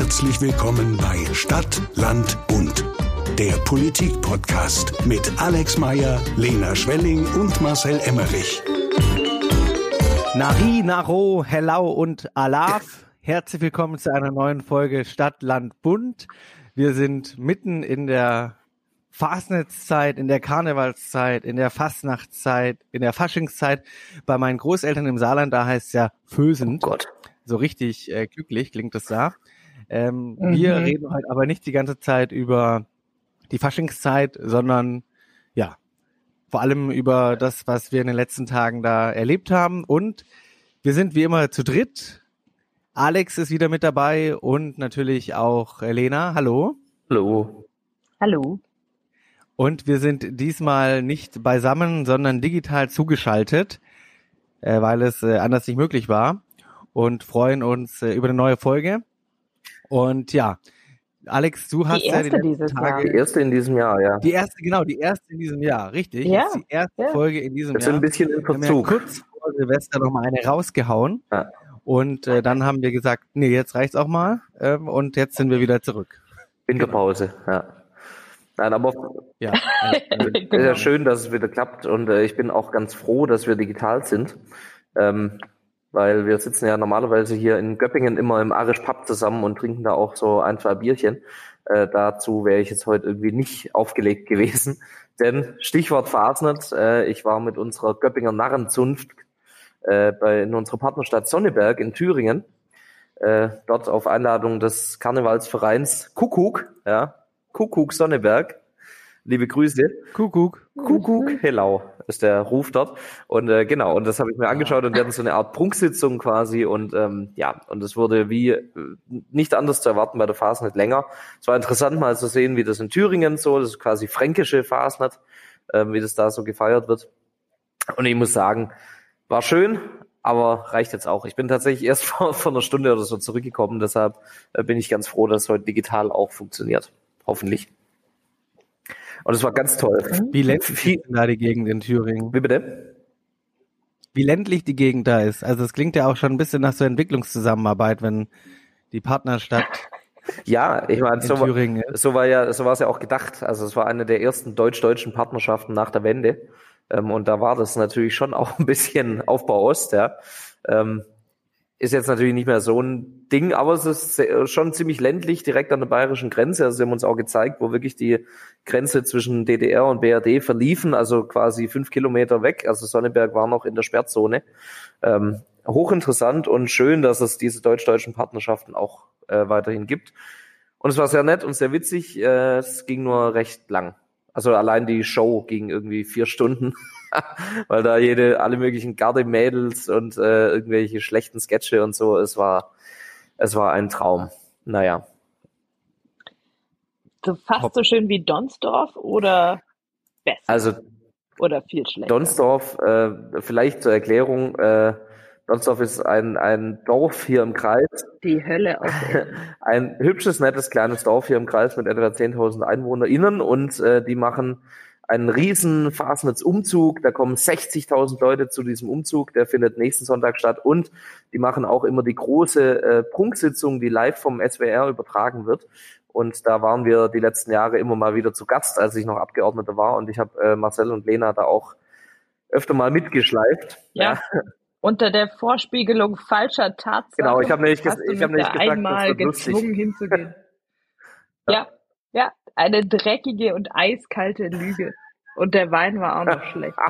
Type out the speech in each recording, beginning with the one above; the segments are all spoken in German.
Herzlich willkommen bei Stadt, Land, Bund. Der Politik-Podcast mit Alex Meyer, Lena Schwelling und Marcel Emmerich. Nari, Naro, Hello und Alaf. Herzlich willkommen zu einer neuen Folge Stadt, Land, Bund. Wir sind mitten in der Fasnetzzeit, in der Karnevalszeit, in der Fastnachtszeit, in der Faschingszeit. Bei meinen Großeltern im Saarland, da heißt es ja Fösend. Oh Gott. So richtig äh, glücklich klingt das da. Ähm, Mhm. Wir reden heute aber nicht die ganze Zeit über die Faschingszeit, sondern ja, vor allem über das, was wir in den letzten Tagen da erlebt haben. Und wir sind wie immer zu dritt. Alex ist wieder mit dabei und natürlich auch Elena. Hallo. Hallo. Hallo. Und wir sind diesmal nicht beisammen, sondern digital zugeschaltet, äh, weil es äh, anders nicht möglich war und freuen uns äh, über eine neue Folge. Und ja, Alex, du hast Die ja die erste dieses Tage Die erste in diesem Jahr, ja. die erste, genau, die erste in diesem Jahr, richtig. Ja, die erste ja. Folge in diesem Wir sind Jahr. ein bisschen in Wir haben ja Verzug. kurz vor Silvester noch mal eine rausgehauen. Ja. Und äh, dann haben wir gesagt, nee, jetzt reicht's auch mal. Ähm, und jetzt sind wir wieder zurück. Winterpause, ja. Nein, aber Ja. Ist ja schön, dass es wieder klappt und äh, ich bin auch ganz froh, dass wir digital sind. Ähm, weil wir sitzen ja normalerweise hier in Göppingen immer im Arisch Pub zusammen und trinken da auch so ein, zwei Bierchen. Äh, dazu wäre ich jetzt heute irgendwie nicht aufgelegt gewesen. Denn Stichwort Fasnet, äh, ich war mit unserer Göppinger Narrenzunft äh, bei, in unserer Partnerstadt Sonneberg in Thüringen. Äh, dort auf Einladung des Karnevalsvereins Kuckuck, ja, Kuckuck Sonneberg. Liebe Grüße. Kuckuck. Kuckuck Hellau ist der Ruf dort. Und äh, genau, und das habe ich mir angeschaut und wir hatten so eine Art Prunksitzung quasi und ähm, ja, und es wurde wie äh, nicht anders zu erwarten bei der Fasnet länger. Es war interessant mal zu sehen, wie das in Thüringen so, das ist quasi fränkische Fasnet, ähm, wie das da so gefeiert wird. Und ich muss sagen, war schön, aber reicht jetzt auch. Ich bin tatsächlich erst vor, vor einer Stunde oder so zurückgekommen, deshalb äh, bin ich ganz froh, dass es heute digital auch funktioniert. Hoffentlich. Und es war ganz toll. Wie ländlich da die Gegend in Thüringen? Wie bitte? Wie ländlich die Gegend da ist. Also es klingt ja auch schon ein bisschen nach so Entwicklungszusammenarbeit, wenn die Partnerstadt Ja, ich meine, in so, Thüringen so war ja, so war es ja auch gedacht. Also es war eine der ersten deutsch-deutschen Partnerschaften nach der Wende. Ähm, und da war das natürlich schon auch ein bisschen Aufbau Ost, ja. Ähm, ist jetzt natürlich nicht mehr so ein Ding, aber es ist schon ziemlich ländlich, direkt an der bayerischen Grenze. Also sie haben uns auch gezeigt, wo wirklich die Grenze zwischen DDR und BRD verliefen, also quasi fünf Kilometer weg. Also Sonneberg war noch in der Sperrzone. Ähm, hochinteressant und schön, dass es diese deutsch-deutschen Partnerschaften auch äh, weiterhin gibt. Und es war sehr nett und sehr witzig. Äh, es ging nur recht lang. Also allein die Show ging irgendwie vier Stunden, weil da jede, alle möglichen Gardemädels und äh, irgendwelche schlechten Sketche und so. Es war, es war ein Traum. Naja. So fast so schön wie Donsdorf oder besser Also oder viel schlechter. Donsdorf, äh, vielleicht zur Erklärung, äh, Donsdorf ist ein, ein Dorf hier im Kreis, Die Hölle auf Erden. ein hübsches, nettes kleines Dorf hier im Kreis mit etwa 10.000 EinwohnerInnen und äh, die machen einen riesen Fasnetz-Umzug. Da kommen 60.000 Leute zu diesem Umzug. Der findet nächsten Sonntag statt und die machen auch immer die große äh, Prunksitzung, die live vom SWR übertragen wird. Und da waren wir die letzten Jahre immer mal wieder zu Gast, als ich noch Abgeordneter war. Und ich habe äh, Marcel und Lena da auch öfter mal mitgeschleift. Ja. Unter der Vorspiegelung falscher Tatsachen. Genau, ich habe nämlich, ges- ich hab mich nämlich gesagt, das einmal gezwungen hinzugehen. ja, ja, eine dreckige und eiskalte Lüge. Und der Wein war auch noch schlecht.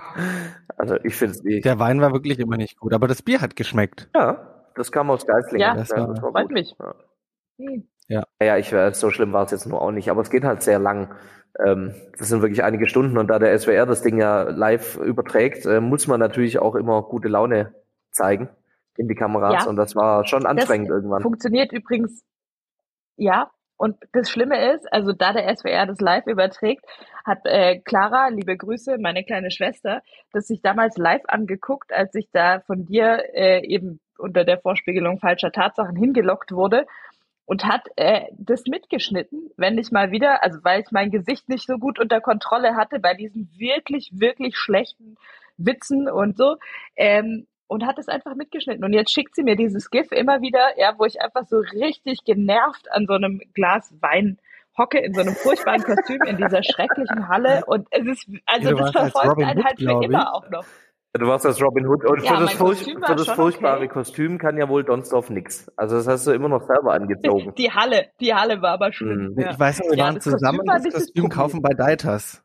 Also ich finde es nicht. Der Wein war wirklich immer nicht gut, aber das Bier hat geschmeckt. Ja, das kam aus Geislingen. Ja, das war- Freut gut. mich. Ja. Hm. Ja, ich weiß, so schlimm war es jetzt nur auch nicht, aber es geht halt sehr lang. Ähm, das sind wirklich einige Stunden und da der SWR das Ding ja live überträgt, äh, muss man natürlich auch immer gute Laune zeigen in die Kameras Ja. und das war schon anstrengend Das irgendwann. Funktioniert übrigens, ja. Und das Schlimme ist, also da der SWR das live überträgt, hat äh, Clara, liebe Grüße, meine kleine Schwester, das sich damals live angeguckt, als ich da von dir äh, eben unter der Vorspiegelung falscher Tatsachen hingelockt wurde und hat äh, das mitgeschnitten, wenn ich mal wieder, also weil ich mein Gesicht nicht so gut unter Kontrolle hatte bei diesen wirklich, wirklich schlechten Witzen und so. Ähm, und hat es einfach mitgeschnitten. Und jetzt schickt sie mir dieses GIF immer wieder, ja, wo ich einfach so richtig genervt an so einem Glas Wein hocke in so einem furchtbaren Kostüm in dieser schrecklichen Halle und es ist, also Ja, das verfolgt Robin einen Hood, halt für immer auch noch. Du warst als Robin Hood und Ja, für, das furch Kostüm für das furchtbare okay. Kostüm kann ja wohl Donsdorf nix. Also das hast du immer noch selber angezogen. Die Halle, die Halle war aber schlimm. Mhm. Ja. Ich weiß noch, wir Ja, waren das Kostüm zusammen war das nicht das Kostüm kaufen bei Deitas.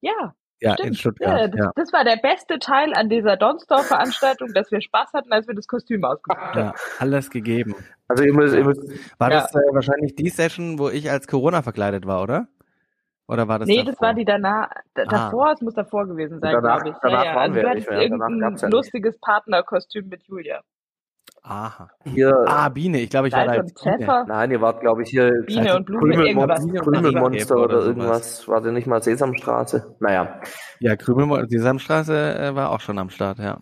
ja, Ja, stimmt. in Stuttgart. Ja, das, Ja, das war der beste Teil an dieser Donsdorf-Veranstaltung, dass wir Spaß hatten, als wir das Kostüm ausgesucht haben. ja, alles gegeben. Also ihr müsst, ihr müsst War Ja. das äh, wahrscheinlich die Session, wo ich als Corona verkleidet war, oder? Oder war das nee, davor? das war die danach, Ah. davor, es muss davor gewesen sein, Danach- glaube ich. danach ja, ja. waren Also wir du ja hattest irgendein ja lustiges Partnerkostüm mit Julia. Aha. hier. Ah, Biene. Ich glaube, ich war da Salz und. Pfeffer, Nein, ihr wart, glaube ich, hier Biene und Blume, irgendwas. Krümelmonster, Krümelmonster oder oder irgendwas. War der nicht mal Sesamstraße? Naja. Ja, Krümelmonster, die Samstraße äh, war auch schon am Start, ja.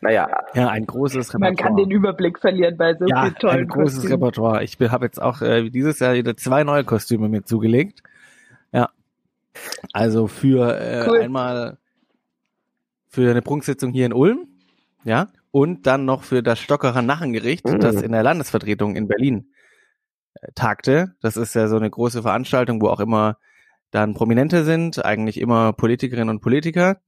Naja, Ja, ein großes Repertoire. Man kann den Überblick verlieren bei so ja, vielen tollen ein großes Kostümen. Repertoire. Ich habe jetzt auch äh, dieses Jahr wieder zwei neue Kostüme mir zugelegt. Ja. Also für äh, Cool. einmal für eine Prunksitzung hier in Ulm, ja, und dann noch für das Stockerer Nachengericht, Mhm. das in der Landesvertretung in Berlin äh, tagte. Das ist ja so eine große Veranstaltung, wo auch immer dann Prominente sind, eigentlich immer Politikerinnen und Politiker.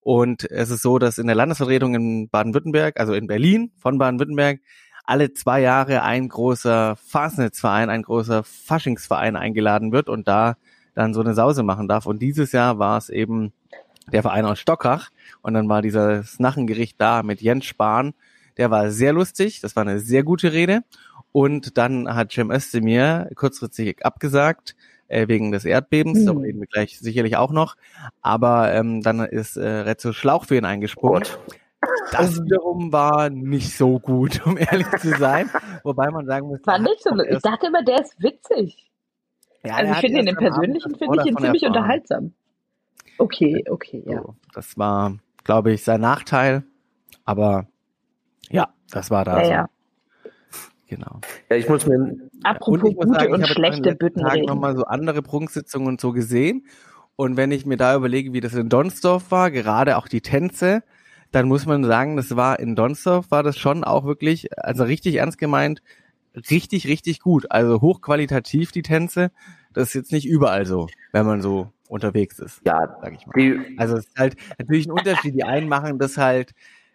Und es ist so, dass in der Landesvertretung in Baden-Württemberg, also in Berlin von Baden-Württemberg, alle zwei Jahre ein großer Fasnetzverein, ein großer Faschingsverein eingeladen wird und da dann so eine Sause machen darf. Und dieses Jahr war es eben der Verein aus Stockach. Und dann war dieses Nachengericht da mit Jens Spahn. Der war sehr lustig. Das war eine sehr gute Rede. Und dann hat Cem Özdemir kurzfristig abgesagt, äh, wegen des Erdbebens. Hm. Da reden wir gleich sicherlich auch noch. Aber ähm, dann ist äh, Rezzo Schlauch für ihn eingesprungen. Gott. Das wiederum war nicht so gut, um ehrlich zu sein. Wobei man sagen muss, War nicht so, ich dachte immer, der ist witzig. Ja, also ich finde ihn im Persönlichen, finde ich ihn ziemlich erfahren. unterhaltsam. Okay, okay, ja. So, das war, glaube ich, sein Nachteil. Aber ja, das war da Ja, so. ja. Genau. Ja, ich muss mir, Apropos ich muss gute sagen, und ich habe schlechte letzten Tagen Büttenreden. nochmal so andere Prunksitzungen und so gesehen. Und wenn ich mir da überlege, wie das in Donsdorf war, gerade auch die Tänze, dann muss man sagen, das war in Donsdorf war das schon auch wirklich, also richtig ernst gemeint, richtig, richtig gut. Also hochqualitativ die Tänze. Das ist jetzt nicht überall so, wenn man so unterwegs ist, ja, sag ich mal. Also es ist halt natürlich ein Unterschied. Die einen machen das halt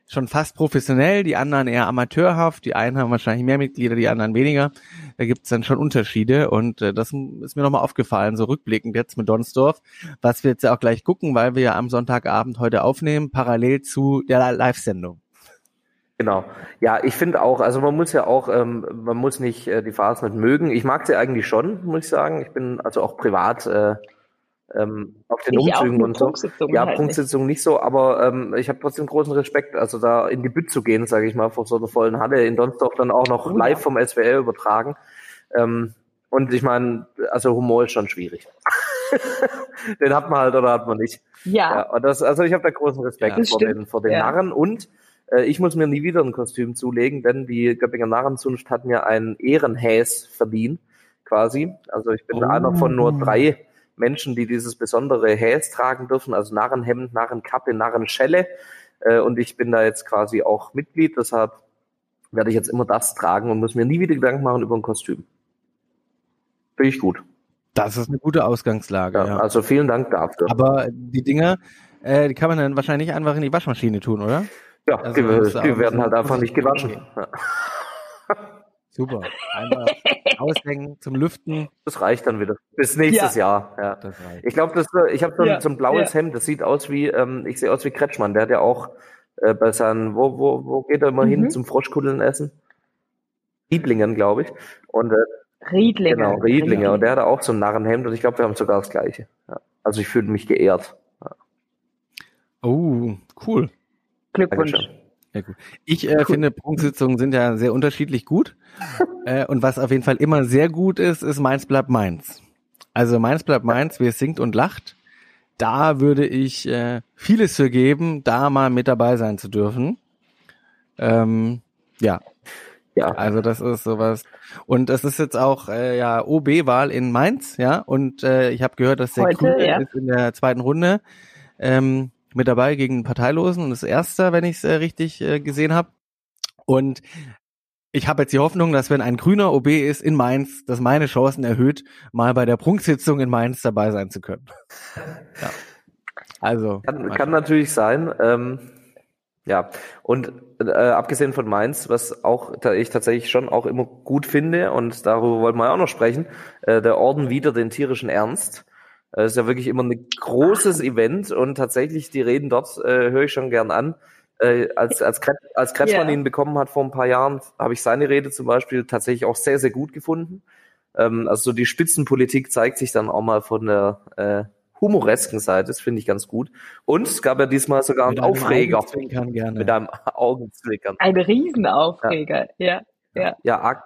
schon fast professionell, die anderen eher amateurhaft, die einen haben wahrscheinlich mehr Mitglieder, die anderen weniger. Da gibt es dann schon Unterschiede und äh, das ist mir nochmal aufgefallen, so rückblickend jetzt mit Donsdorf, was wir jetzt ja auch gleich gucken, weil wir ja am Sonntagabend heute aufnehmen, parallel zu der Live-Sendung. Genau. Ja, ich finde auch, also man muss ja auch, ähm, man muss nicht äh, die nicht mögen. Ich mag sie eigentlich schon, muss ich sagen. Ich bin also auch privat äh, ähm, auf den Ich Umzügen und so. Ja, halt nicht. Prunksitzung nicht so, aber ähm, ich habe trotzdem großen Respekt, also da in die Bütt zu gehen, sage ich mal, vor so einer vollen Halle in Donsdorf dann auch noch Oh, live ja. vom SWR übertragen. Ähm, und ich meine, also Humor ist schon schwierig. Den hat man halt oder hat man nicht. Ja, Ja, das, also ich habe da großen Respekt Ja. Vor, den, vor den Ja. Narren und äh, ich muss mir nie wieder ein Kostüm zulegen, denn die Göppinger Narrenzunft hat mir einen Ehrenhäs verliehen, quasi. Also ich bin Oh. einer von nur drei Menschen, die dieses besondere Häs tragen dürfen, also Narrenhemd, Narrenkappe, Narrenschelle. Äh, und ich bin da jetzt quasi auch Mitglied, deshalb werde ich jetzt immer das tragen und muss mir nie wieder Gedanken machen über ein Kostüm. Finde ich gut. Das ist eine gute Ausgangslage, Ja, ja. Also vielen Dank dafür. Aber die Dinger, äh, die kann man dann wahrscheinlich einfach in die Waschmaschine tun, oder? ja, also die, die werden halt einfach nicht gewaschen. Ja. Super. Einmal aushängen zum Lüften. Das reicht dann wieder. Bis nächstes Jahr. Ja. Das reicht. Ich glaube, äh, ich habe so, ein- Ja, so ein blaues ja. Hemd. Das sieht aus wie, ähm, ich sehe aus wie Kretschmann. Der hat ja auch äh, bei seinen, wo, wo, wo geht er immer hin Mhm. zum Froschkuddeln essen? Riedlingen, glaube ich. Und äh, Riedlinge. genau, Riedlinger. Und der hatte auch so ein Narrenhemd und ich glaube, wir haben sogar das gleiche. Ja. Also ich fühle mich geehrt. Oh, cool. Glückwunsch. Dankeschön. Ja, gut. Ich äh, finde, Prunksitzungen sind ja sehr unterschiedlich gut. äh, und was auf jeden Fall immer sehr gut ist, ist Mainz bleibt Mainz. Also Mainz bleibt Mainz, wie es singt und lacht. Da würde ich äh, vieles für geben, da mal mit dabei sein zu dürfen. Ähm, ja, Ja, also das ist sowas. Und es ist jetzt auch äh, ja OB-Wahl in Mainz, ja. Und äh, ich habe gehört, dass der Heute, Grüne ja. ist in der zweiten Runde. Ähm, mit dabei gegen Parteilosen und ist Erster, wenn ich es äh, richtig äh, gesehen habe. Und ich habe jetzt die Hoffnung, dass wenn ein grüner OB ist in Mainz, dass meine Chancen erhöht, mal bei der Prunksitzung in Mainz dabei sein zu können. ja. Also kann, kann natürlich sein. Ähm, ja, und äh, abgesehen von Mainz, was auch da ich tatsächlich schon auch immer gut finde, und darüber wollten wir auch noch sprechen, äh, der Orden wieder den tierischen Ernst. Das äh, ist ja wirklich immer ein großes Event und tatsächlich die Reden dort äh, höre ich schon gern an. Äh, als als, Kretz, als Kretschmann yeah. ihn bekommen hat vor ein paar Jahren, habe ich seine Rede zum Beispiel tatsächlich auch sehr, sehr gut gefunden. Ähm, also die Spitzenpolitik zeigt sich dann auch mal von der äh, humoresken Seite, das finde ich ganz gut. Und es gab ja diesmal sogar einen Aufreger. Gerne. Mit einem Augenzwinkern. Ein Riesenaufreger, ja. Ja, ja. ja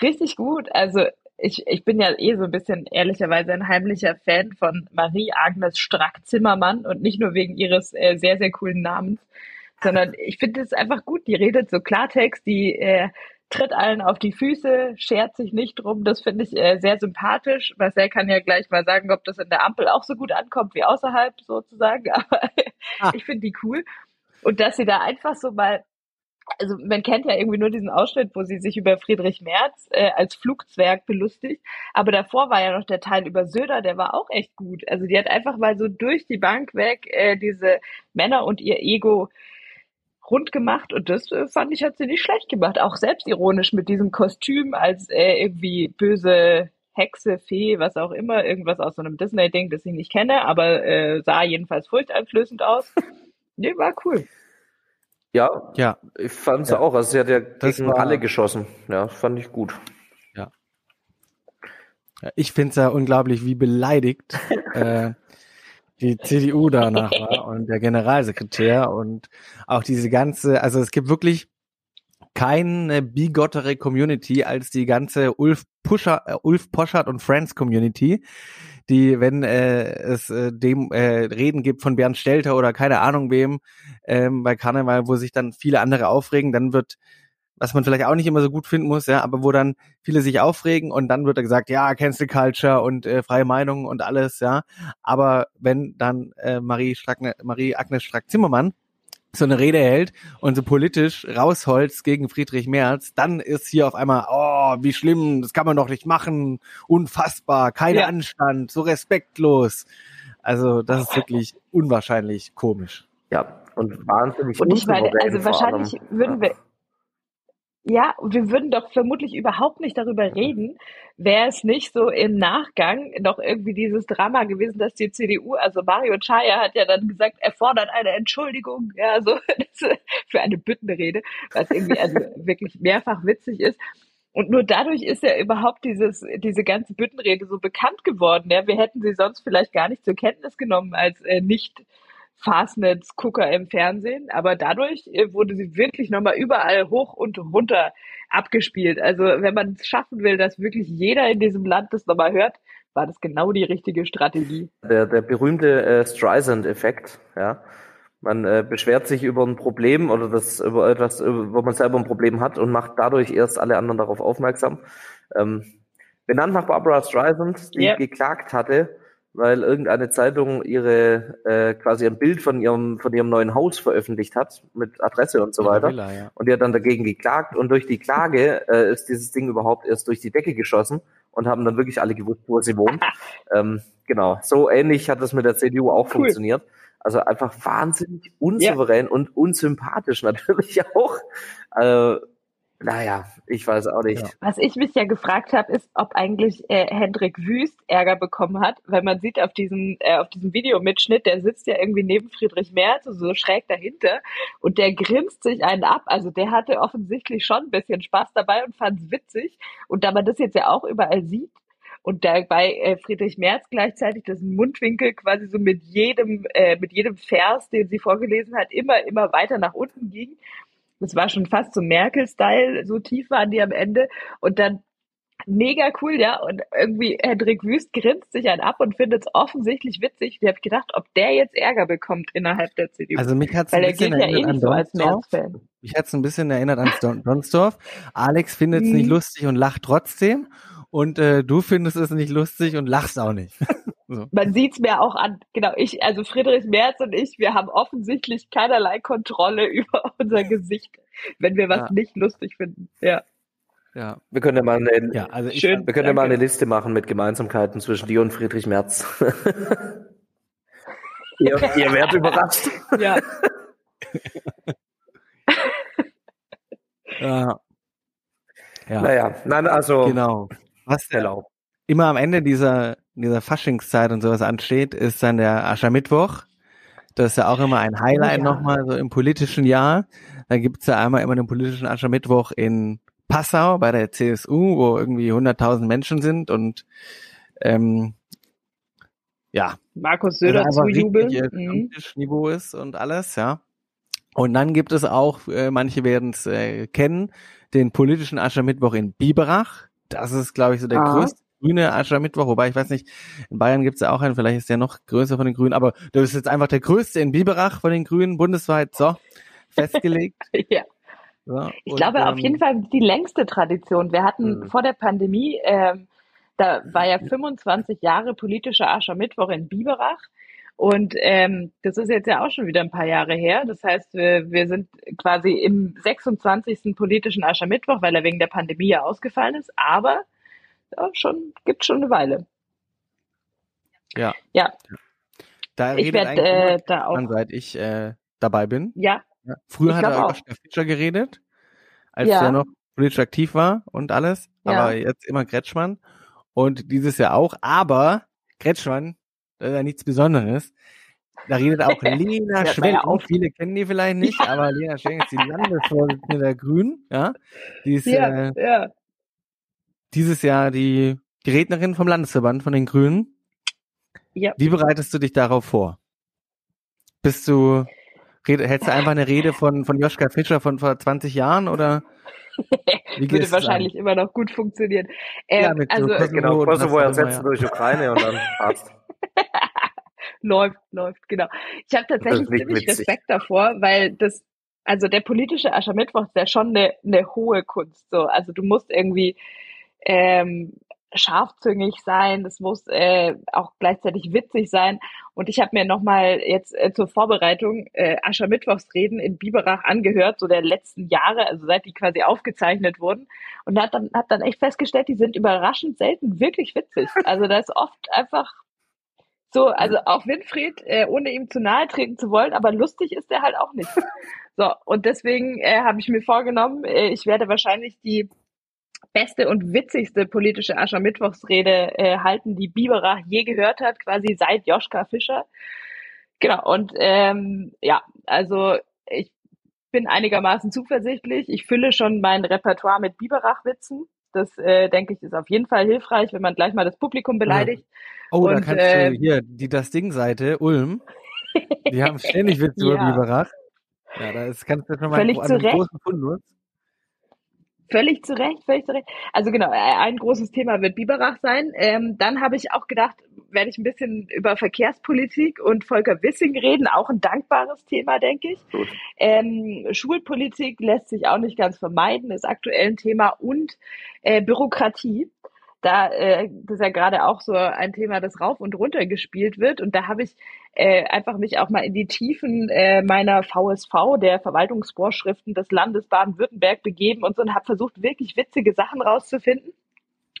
Richtig gut. Also ich, ich bin ja eh so ein bisschen ehrlicherweise ein heimlicher Fan von Marie-Agnes Strack-Zimmermann und nicht nur wegen ihres äh, sehr, sehr coolen Namens, sondern ich finde es einfach gut. Die redet so Klartext, die äh, tritt allen auf die Füße, schert sich nicht drum. Das finde ich äh, sehr sympathisch. Marcel kann ja gleich mal sagen, ob das in der Ampel auch so gut ankommt wie außerhalb sozusagen. Aber ah. ich finde die cool. Und dass sie da einfach so mal, also man kennt ja irgendwie nur diesen Ausschnitt, wo sie sich über Friedrich Merz äh, als Flugzwerg belustigt. Aber davor war ja noch der Teil über Söder, der war auch echt gut. Also die hat einfach mal so durch die Bank weg äh, diese Männer und ihr Ego rund gemacht und das äh, fand ich, hat sie nicht schlecht gemacht. Auch selbstironisch mit diesem Kostüm als äh, irgendwie böse Hexe, Fee, was auch immer, irgendwas aus so einem Disney-Ding, das ich nicht kenne, aber äh, sah jedenfalls furchteinflößend aus. nee, war cool. Ja, ja. ich fand es ja. auch. Also sie hat ja gegen war, alle geschossen. Ja, fand ich gut. Ja. Ich finde es ja unglaublich, wie beleidigt äh, die CDU danach war und der Generalsekretär und auch diese ganze, also es gibt wirklich keine bigottere Community als die ganze Ulf Puscher, äh, Ulf Poschert und Friends Community, die, wenn äh, es äh, dem äh, Reden gibt von Bernd Stelter oder keine Ahnung wem ähm, bei Karneval, wo sich dann viele andere aufregen, dann wird was man vielleicht auch nicht immer so gut finden muss, ja, aber wo dann viele sich aufregen und dann wird da gesagt, ja, Cancel Culture und äh, freie Meinung und alles, ja. Aber wenn dann äh, Marie, Strack, Marie Agnes Strack-Zimmermann so eine Rede hält und so politisch rausholzt gegen Friedrich Merz, dann ist hier auf einmal, oh, wie schlimm, das kann man doch nicht machen, unfassbar, kein ja. Anstand, so respektlos. Also das ist wirklich unwahrscheinlich komisch. Ja, und wahnsinnig Und ich meine, also wahrscheinlich würden wir, ja, und wir würden doch vermutlich überhaupt nicht darüber reden, wäre es nicht so im Nachgang noch irgendwie dieses Drama gewesen, dass die CDU, also Mario Chaya hat ja dann gesagt, er fordert eine Entschuldigung, ja, so für eine Büttenrede, was irgendwie also wirklich mehrfach witzig ist. Und nur dadurch ist ja überhaupt dieses, diese ganze Büttenrede so bekannt geworden. Ja, wir hätten sie sonst vielleicht gar nicht zur Kenntnis genommen als äh, nicht Fastnetz-Gucker im Fernsehen, aber dadurch äh, wurde sie wirklich nochmal überall hoch und runter abgespielt. Also wenn man es schaffen will, dass wirklich jeder in diesem Land das nochmal hört, war das genau die richtige Strategie. Der, der berühmte äh, Streisand-Effekt, ja. Man äh, beschwert sich über ein Problem oder das über etwas, wo man selber ein Problem hat und macht dadurch erst alle anderen darauf aufmerksam. Ähm, benannt nach Barbara Streisand, die yep. geklagt hatte, weil irgendeine Zeitung ihre äh, quasi ein Bild von ihrem von ihrem neuen Haus veröffentlicht hat mit Adresse und so weiter Villa, ja. und die hat dann dagegen geklagt und durch die Klage äh, ist dieses Ding überhaupt erst durch die Decke geschossen und haben dann wirklich alle gewusst, wo sie wohnt. ähm, genau, so ähnlich hat das mit der CDU auch cool. funktioniert. Also einfach wahnsinnig unsouverän ja. und unsympathisch natürlich auch. Äh, naja, ich weiß auch nicht. Ja. Was ich mich ja gefragt habe, ist, ob eigentlich äh, Hendrik Wüst Ärger bekommen hat, weil man sieht auf diesem, äh, auf diesem Videomitschnitt, der sitzt ja irgendwie neben Friedrich Merz, so schräg dahinter, und der grinst sich einen ab. Also der hatte offensichtlich schon ein bisschen Spaß dabei und fand es witzig. Und da man das jetzt ja auch überall sieht, und dabei äh, Friedrich Merz gleichzeitig das Mundwinkel quasi so mit jedem äh, mit jedem Vers, den sie vorgelesen hat, immer immer weiter nach unten ging das war schon fast so Merkel-Style, so tief waren die am Ende. Und dann mega cool, ja. Und irgendwie Hendrik Wüst grinst sich einen ab und findet es offensichtlich witzig. Ich habe gedacht, ob der jetzt Ärger bekommt innerhalb der CDU. Also mich hat's Weil ein bisschen er gilt ja eh nicht so als Merz-Fan. Mich hat's ein bisschen erinnert an Donsdorf. Alex findet es nicht mhm. lustig und lacht trotzdem. Und äh, du findest es nicht lustig und lachst auch nicht. So. Man sieht's mir auch an. Genau, ich, also Friedrich Merz und ich, wir haben offensichtlich keinerlei Kontrolle über unser Gesicht, wenn wir was Ja. nicht lustig finden. Ja, Ja, Wir können ja mal eine, ja also ich, Schön. wir können ja mal eine Liste machen mit Gemeinsamkeiten zwischen dir und Friedrich Merz. ihr, ihr werdet überrascht. ja. Ja. Ja, Naja, nein, also genau. Was der Hello. Immer am Ende dieser, dieser Faschingszeit und sowas ansteht, ist dann der Aschermittwoch. Das ist ja auch immer ein Highlight ja. nochmal so im politischen Jahr. Da gibt's ja einmal immer den politischen Aschermittwoch in Passau bei der CSU, wo irgendwie 100.000 Menschen sind und ähm, ja, Markus also Söder zujubeln. richtig, äh, Mhm. Stammtischniveau ist und alles, ja. Und dann gibt es auch, äh, manche werden es äh, kennen, den politischen Aschermittwoch in Biberach. Das ist, glaube ich, so der Ah. größte grüne Aschermittwoch, wobei ich weiß nicht, in Bayern gibt es ja auch einen, vielleicht ist der noch größer von den Grünen, aber das ist jetzt einfach der größte in Biberach von den Grünen bundesweit, so, festgelegt. Ja. So. Ich glaube auf ähm, jeden Fall die längste Tradition. Wir hatten Mhm. vor der Pandemie, ähm, da war ja 25 Jahre politischer Aschermittwoch in Biberach. Und ähm, das ist jetzt ja auch schon wieder ein paar Jahre her. Das heißt, wir, wir sind quasi im 26. politischen Aschermittwoch, weil er wegen der Pandemie ja ausgefallen ist. Aber ja, schon gibt schon eine Weile. Ja. Ja, Da ich redet werde äh, da auch. seit ich äh, dabei bin. Ja, Ja. Früher hat er auch. Oskar Fischer geredet, als Ja. er noch politisch aktiv war und alles. Ja. Aber jetzt immer Kretschmann. Und dieses Jahr auch. Aber Kretschmann, das ist ja nichts Besonderes. Da redet auch Lena Schwelling. ja auf. Viele kennen die vielleicht nicht, aber Lena Schwelling ist die Landesvorsitzende der Grünen. Ja, die ist ja, äh, ja. Dieses Jahr die, die Rednerin vom Landesverband von den Grünen. Ja. Wie bereitest du dich darauf vor? Bist du, hältst du einfach eine Rede von, von Joschka Fischer von vor 20 Jahren oder? Wie Würde es an? wahrscheinlich immer noch gut funktionieren. Ähm, Ja, mit so also Kosovo Genau, Kosovo ersetzen ja. durch Ukraine und dann passt. läuft, läuft, genau. Ich habe tatsächlich ziemlich witzig. Respekt davor, weil das, also der politische Aschermittwoch ist ja schon eine, eine hohe Kunst. So, also du musst irgendwie ähm, scharfzüngig sein, das muss äh, auch gleichzeitig witzig sein. Und ich habe mir nochmal jetzt äh, zur Vorbereitung äh, Aschermittwochsreden in Biberach angehört, so der letzten Jahre, also seit die quasi aufgezeichnet wurden. Und hat dann, hab dann echt festgestellt, die sind überraschend selten wirklich witzig. Also da ist oft einfach so, also auch Winfried, äh, ohne ihm zu nahe treten zu wollen, aber lustig ist er halt auch nicht. So, und deswegen äh, habe ich mir vorgenommen, äh, ich werde wahrscheinlich die beste und witzigste politische Aschermittwochsrede äh, halten, die Biberach je gehört hat, quasi seit Joschka Fischer. Genau, und ähm, ja, also ich bin einigermaßen zuversichtlich. Ich fülle schon mein Repertoire mit Biberach-Witzen. Das, äh, denke ich, ist auf jeden Fall hilfreich, wenn man gleich mal das Publikum beleidigt. Oh, da Und, kannst äh, du hier, die das Ding-Seite, Ulm, die haben ständig Witze über Ja. Biberach. Ja, da ist, kannst du schon mal einen, einen großen Fundus. Völlig zu Recht, völlig zu Recht. Also genau, äh, ein großes Thema wird Biberach sein. Ähm, dann habe ich auch gedacht, werde ich ein bisschen über Verkehrspolitik und Volker Wissing reden, auch ein dankbares Thema, denke ich. Ähm, Schulpolitik lässt sich auch nicht ganz vermeiden, ist aktuell ein Thema und äh, Bürokratie. Da äh, das ist ja gerade auch so ein Thema, das rauf und runter gespielt wird. Und da habe ich äh, einfach mich auch mal in die Tiefen äh, meiner VSV, der Verwaltungsvorschriften des Landes Baden-Württemberg, begeben und so und habe versucht, wirklich witzige Sachen rauszufinden.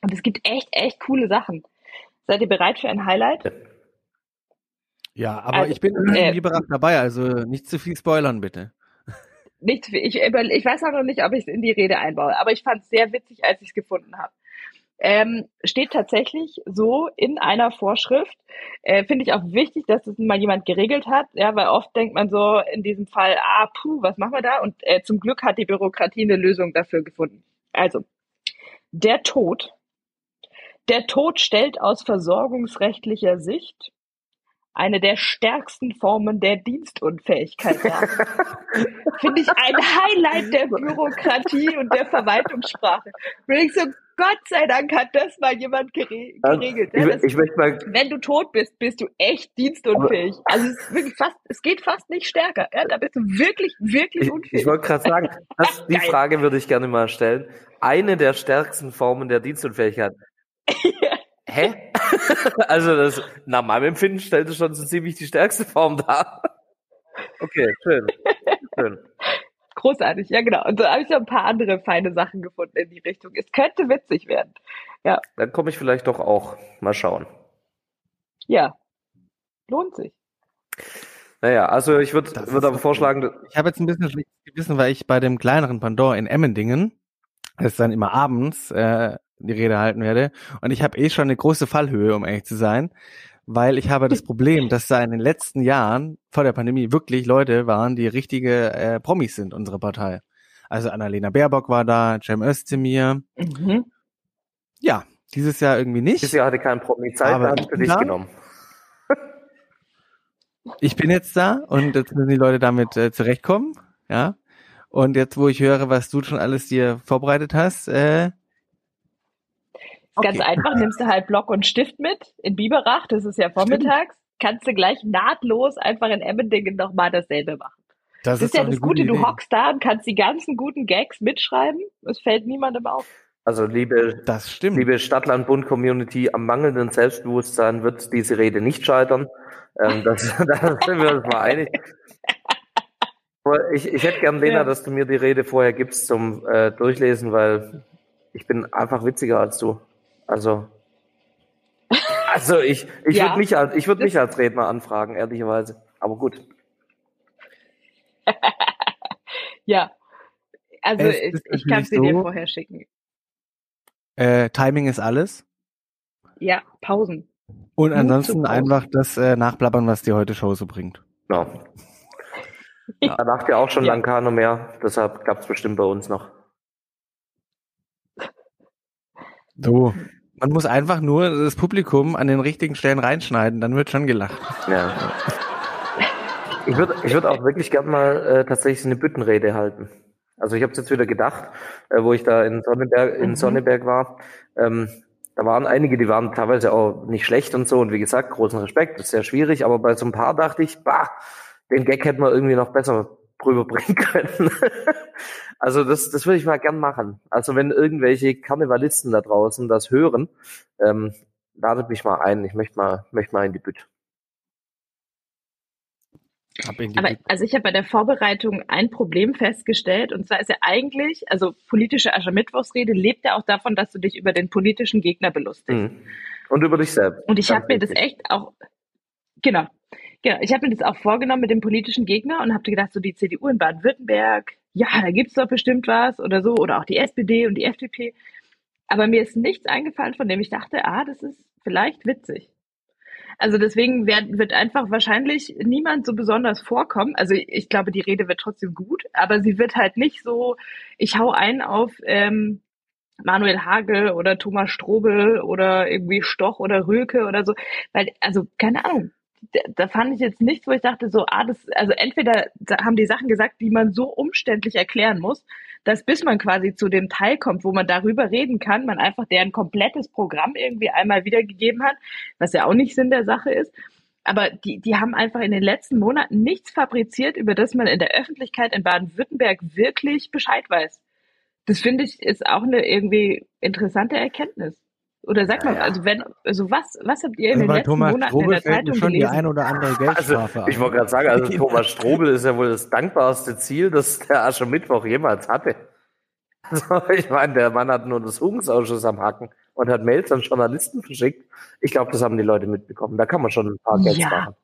Und es gibt echt, echt coole Sachen. Seid ihr bereit für ein Highlight? Ja, aber Also, ich bin äh, Biberach dabei, also nicht zu viel spoilern, bitte. Nicht, ich, über- ich weiß auch noch nicht, ob ich es in die Rede einbaue, aber ich fand es sehr witzig, als ich es gefunden habe. Ähm, steht tatsächlich so in einer Vorschrift. Äh, Finde ich auch wichtig, dass das mal jemand geregelt hat, ja, weil oft denkt man so in diesem Fall, ah, puh, was machen wir da? Und äh, zum Glück hat die Bürokratie eine Lösung dafür gefunden. Also, der Tod. Der Tod stellt aus versorgungsrechtlicher Sicht eine der stärksten Formen der Dienstunfähigkeit dar. Finde ich ein Highlight der Bürokratie und der Verwaltungssprache. Bin ich so, Gott sei Dank hat das mal jemand gere geregelt. Ja, Ich, das, ich möchte mal, wenn du tot bist, bist du echt dienstunfähig. Also es, fast, es geht fast nicht stärker. Ja, da bist du wirklich, wirklich ich, unfähig. ich wollte gerade sagen, das, die. Frage würde ich gerne mal stellen. Eine der stärksten Formen der Dienstunfähigkeit. Hä? also das, nach meinem Empfinden stellt es schon so ziemlich die stärkste Form dar. Okay, schön. schön. Großartig, ja genau. Und so habe ich noch ein paar andere feine Sachen gefunden in die Richtung. Es könnte witzig werden. Ja. Dann komme ich vielleicht doch auch. Mal schauen. Ja. Lohnt sich. Naja, also ich würde würd aber vorschlagen. Ich habe jetzt ein bisschen schlechtes Gewissen, weil ich bei dem kleineren Pendant in Emmendingen, das dann immer abends, äh, die Rede halten werde. Und ich habe eh schon eine große Fallhöhe, um ehrlich zu sein, weil ich habe das Problem, dass da in den letzten Jahren vor der Pandemie wirklich Leute waren, die richtige äh, Promis sind, unsere Partei. Also Annalena Baerbock war da, Cem Özdemir. Mhm. Ja, dieses Jahr irgendwie nicht. Dieses Jahr hatte kein Promi Zeit, aber für dich genommen. Ich bin jetzt da und jetzt müssen die Leute damit äh, zurechtkommen, ja. Und jetzt, wo ich höre, was du schon alles dir vorbereitet hast, äh, Okay. Ganz einfach, nimmst du halt Block und Stift mit in Biberach, das ist ja vormittags, Stimmt. kannst du gleich nahtlos einfach in Emmendingen nochmal dasselbe machen. Das, das ist, ja das Gute, du hockst da und kannst die ganzen guten Gags mitschreiben, es fällt niemandem auf. Also liebe, das stimmt. liebe Stadtland-Bund-Community, am mangelnden Selbstbewusstsein wird diese Rede nicht scheitern. Ähm, das, da sind wir uns mal einig. Ich, ich hätte gern, Lena, ja. dass du mir die Rede vorher gibst zum äh, Durchlesen, weil ich bin einfach witziger als du. Also, also ich, ich ja, würde mich als, ich würde mich als Redner anfragen, ehrlicherweise. Aber gut. ja. Also ich, ich kann sie so, dir vorher schicken. Äh, Timing ist alles. Ja, Pausen. Und ansonsten einfach das äh, nachplappern, was die heute Show so bringt. Ja. ja. Da macht ja auch schon ja. lang keiner mehr, deshalb klappt es bestimmt bei uns noch. So, man muss einfach nur das Publikum an den richtigen Stellen reinschneiden, dann wird schon gelacht. Ja. Ich würde ich würd auch wirklich gern mal äh, tatsächlich eine Büttenrede halten. Also ich habe jetzt wieder gedacht, äh, wo ich da in Sonneberg, in mhm. Sonneberg war, ähm, da waren einige, die waren teilweise auch nicht schlecht und so. Und wie gesagt, großen Respekt, das ist sehr schwierig. Aber bei so ein paar dachte ich, bah, den Gag hätten wir irgendwie noch besser rüberbringen können. also das, das würde ich mal gern machen. Also wenn irgendwelche Karnevalisten da draußen das hören, ähm, ladet mich mal ein. Ich möchte mal, möchte mal in die Bütt. Aber also ich habe bei der Vorbereitung ein Problem festgestellt und zwar ist ja eigentlich, also politische Aschermittwochsrede lebt ja auch davon, dass du dich über den politischen Gegner belustigst. Mhm. Und über dich selbst. Und ich habe mir das echt auch, genau, Genau, ich habe mir das auch vorgenommen mit dem politischen Gegner und habe gedacht, so die CDU in Baden-Württemberg, ja, da gibt's doch bestimmt was oder so, oder auch die SPD und die FDP. Aber mir ist nichts eingefallen, von dem ich dachte, ah, das ist vielleicht witzig. Also deswegen wird, wird einfach wahrscheinlich niemand so besonders vorkommen. Also ich glaube, die Rede wird trotzdem gut, aber sie wird halt nicht so, ich hau ein auf ähm, Manuel Hagel oder Thomas Strobel oder irgendwie Stoch oder Röke oder so. Weil, also, keine Ahnung, da fand ich jetzt nichts, wo ich dachte, so, ah, das, also entweder haben die Sachen gesagt, die man so umständlich erklären muss, dass bis man quasi zu dem Teil kommt, wo man darüber reden kann, man einfach deren komplettes Programm irgendwie einmal wiedergegeben hat, was ja auch nicht Sinn der Sache ist. Aber die, die haben einfach in den letzten Monaten nichts fabriziert, über das man in der Öffentlichkeit in Baden-Württemberg wirklich Bescheid weiß. Das finde ich ist auch eine irgendwie interessante Erkenntnis. Oder sag mal, ja, also wenn, also was, was habt ihr in also den letzten Thomas Monaten Strobel in der Zeitung schon gelesen? die ein oder andere Geldstrafe also, Ich wollte gerade sagen, also Thomas Strobel ist ja wohl das dankbarste Ziel, das der Aschermittwoch jemals hatte. Also, ich meine, der Mann hat nur das Untersuchungsausschuss am Hacken und hat Mails an Journalisten verschickt. Ich glaube, das haben die Leute mitbekommen. Da kann man schon ein paar Geld ja. machen.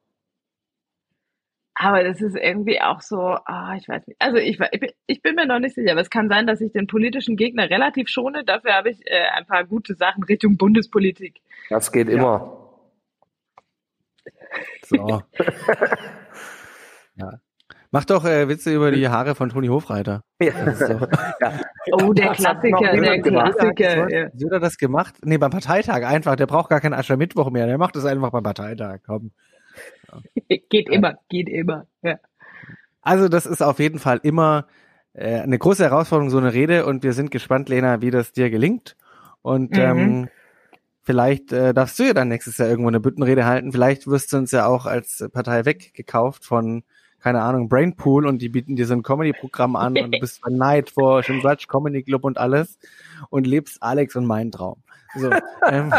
Aber das ist irgendwie auch so, ah, ich weiß nicht. Also ich, ich bin mir noch nicht sicher, aber es kann sein, dass ich den politischen Gegner relativ schone. Dafür habe ich äh, ein paar gute Sachen Richtung Bundespolitik. Das geht ja. immer. So. ja. Mach doch äh, Witze über die Haare von Toni Hofreiter. Ja. ja. Oh, der Klassiker, der Klassiker. Ja. Hat er das gemacht? Nee, beim Parteitag einfach. Der braucht gar keinen Aschermittwoch mehr. Der macht das einfach beim Parteitag. Komm. geht immer, geht immer. Ja. Also das ist auf jeden Fall immer äh, eine große Herausforderung, so eine Rede. Und wir sind gespannt, Lena, wie das dir gelingt. Und mhm. ähm, vielleicht äh, darfst du ja dann nächstes Jahr irgendwo eine Büttenrede halten. Vielleicht wirst du uns ja auch als Partei weggekauft von keine Ahnung, Brainpool und die bieten dir so ein Comedy-Programm an und du bist bei Nightwatch und Watch Comedy Club und alles und lebst Alex und meinen Traum. So, ähm,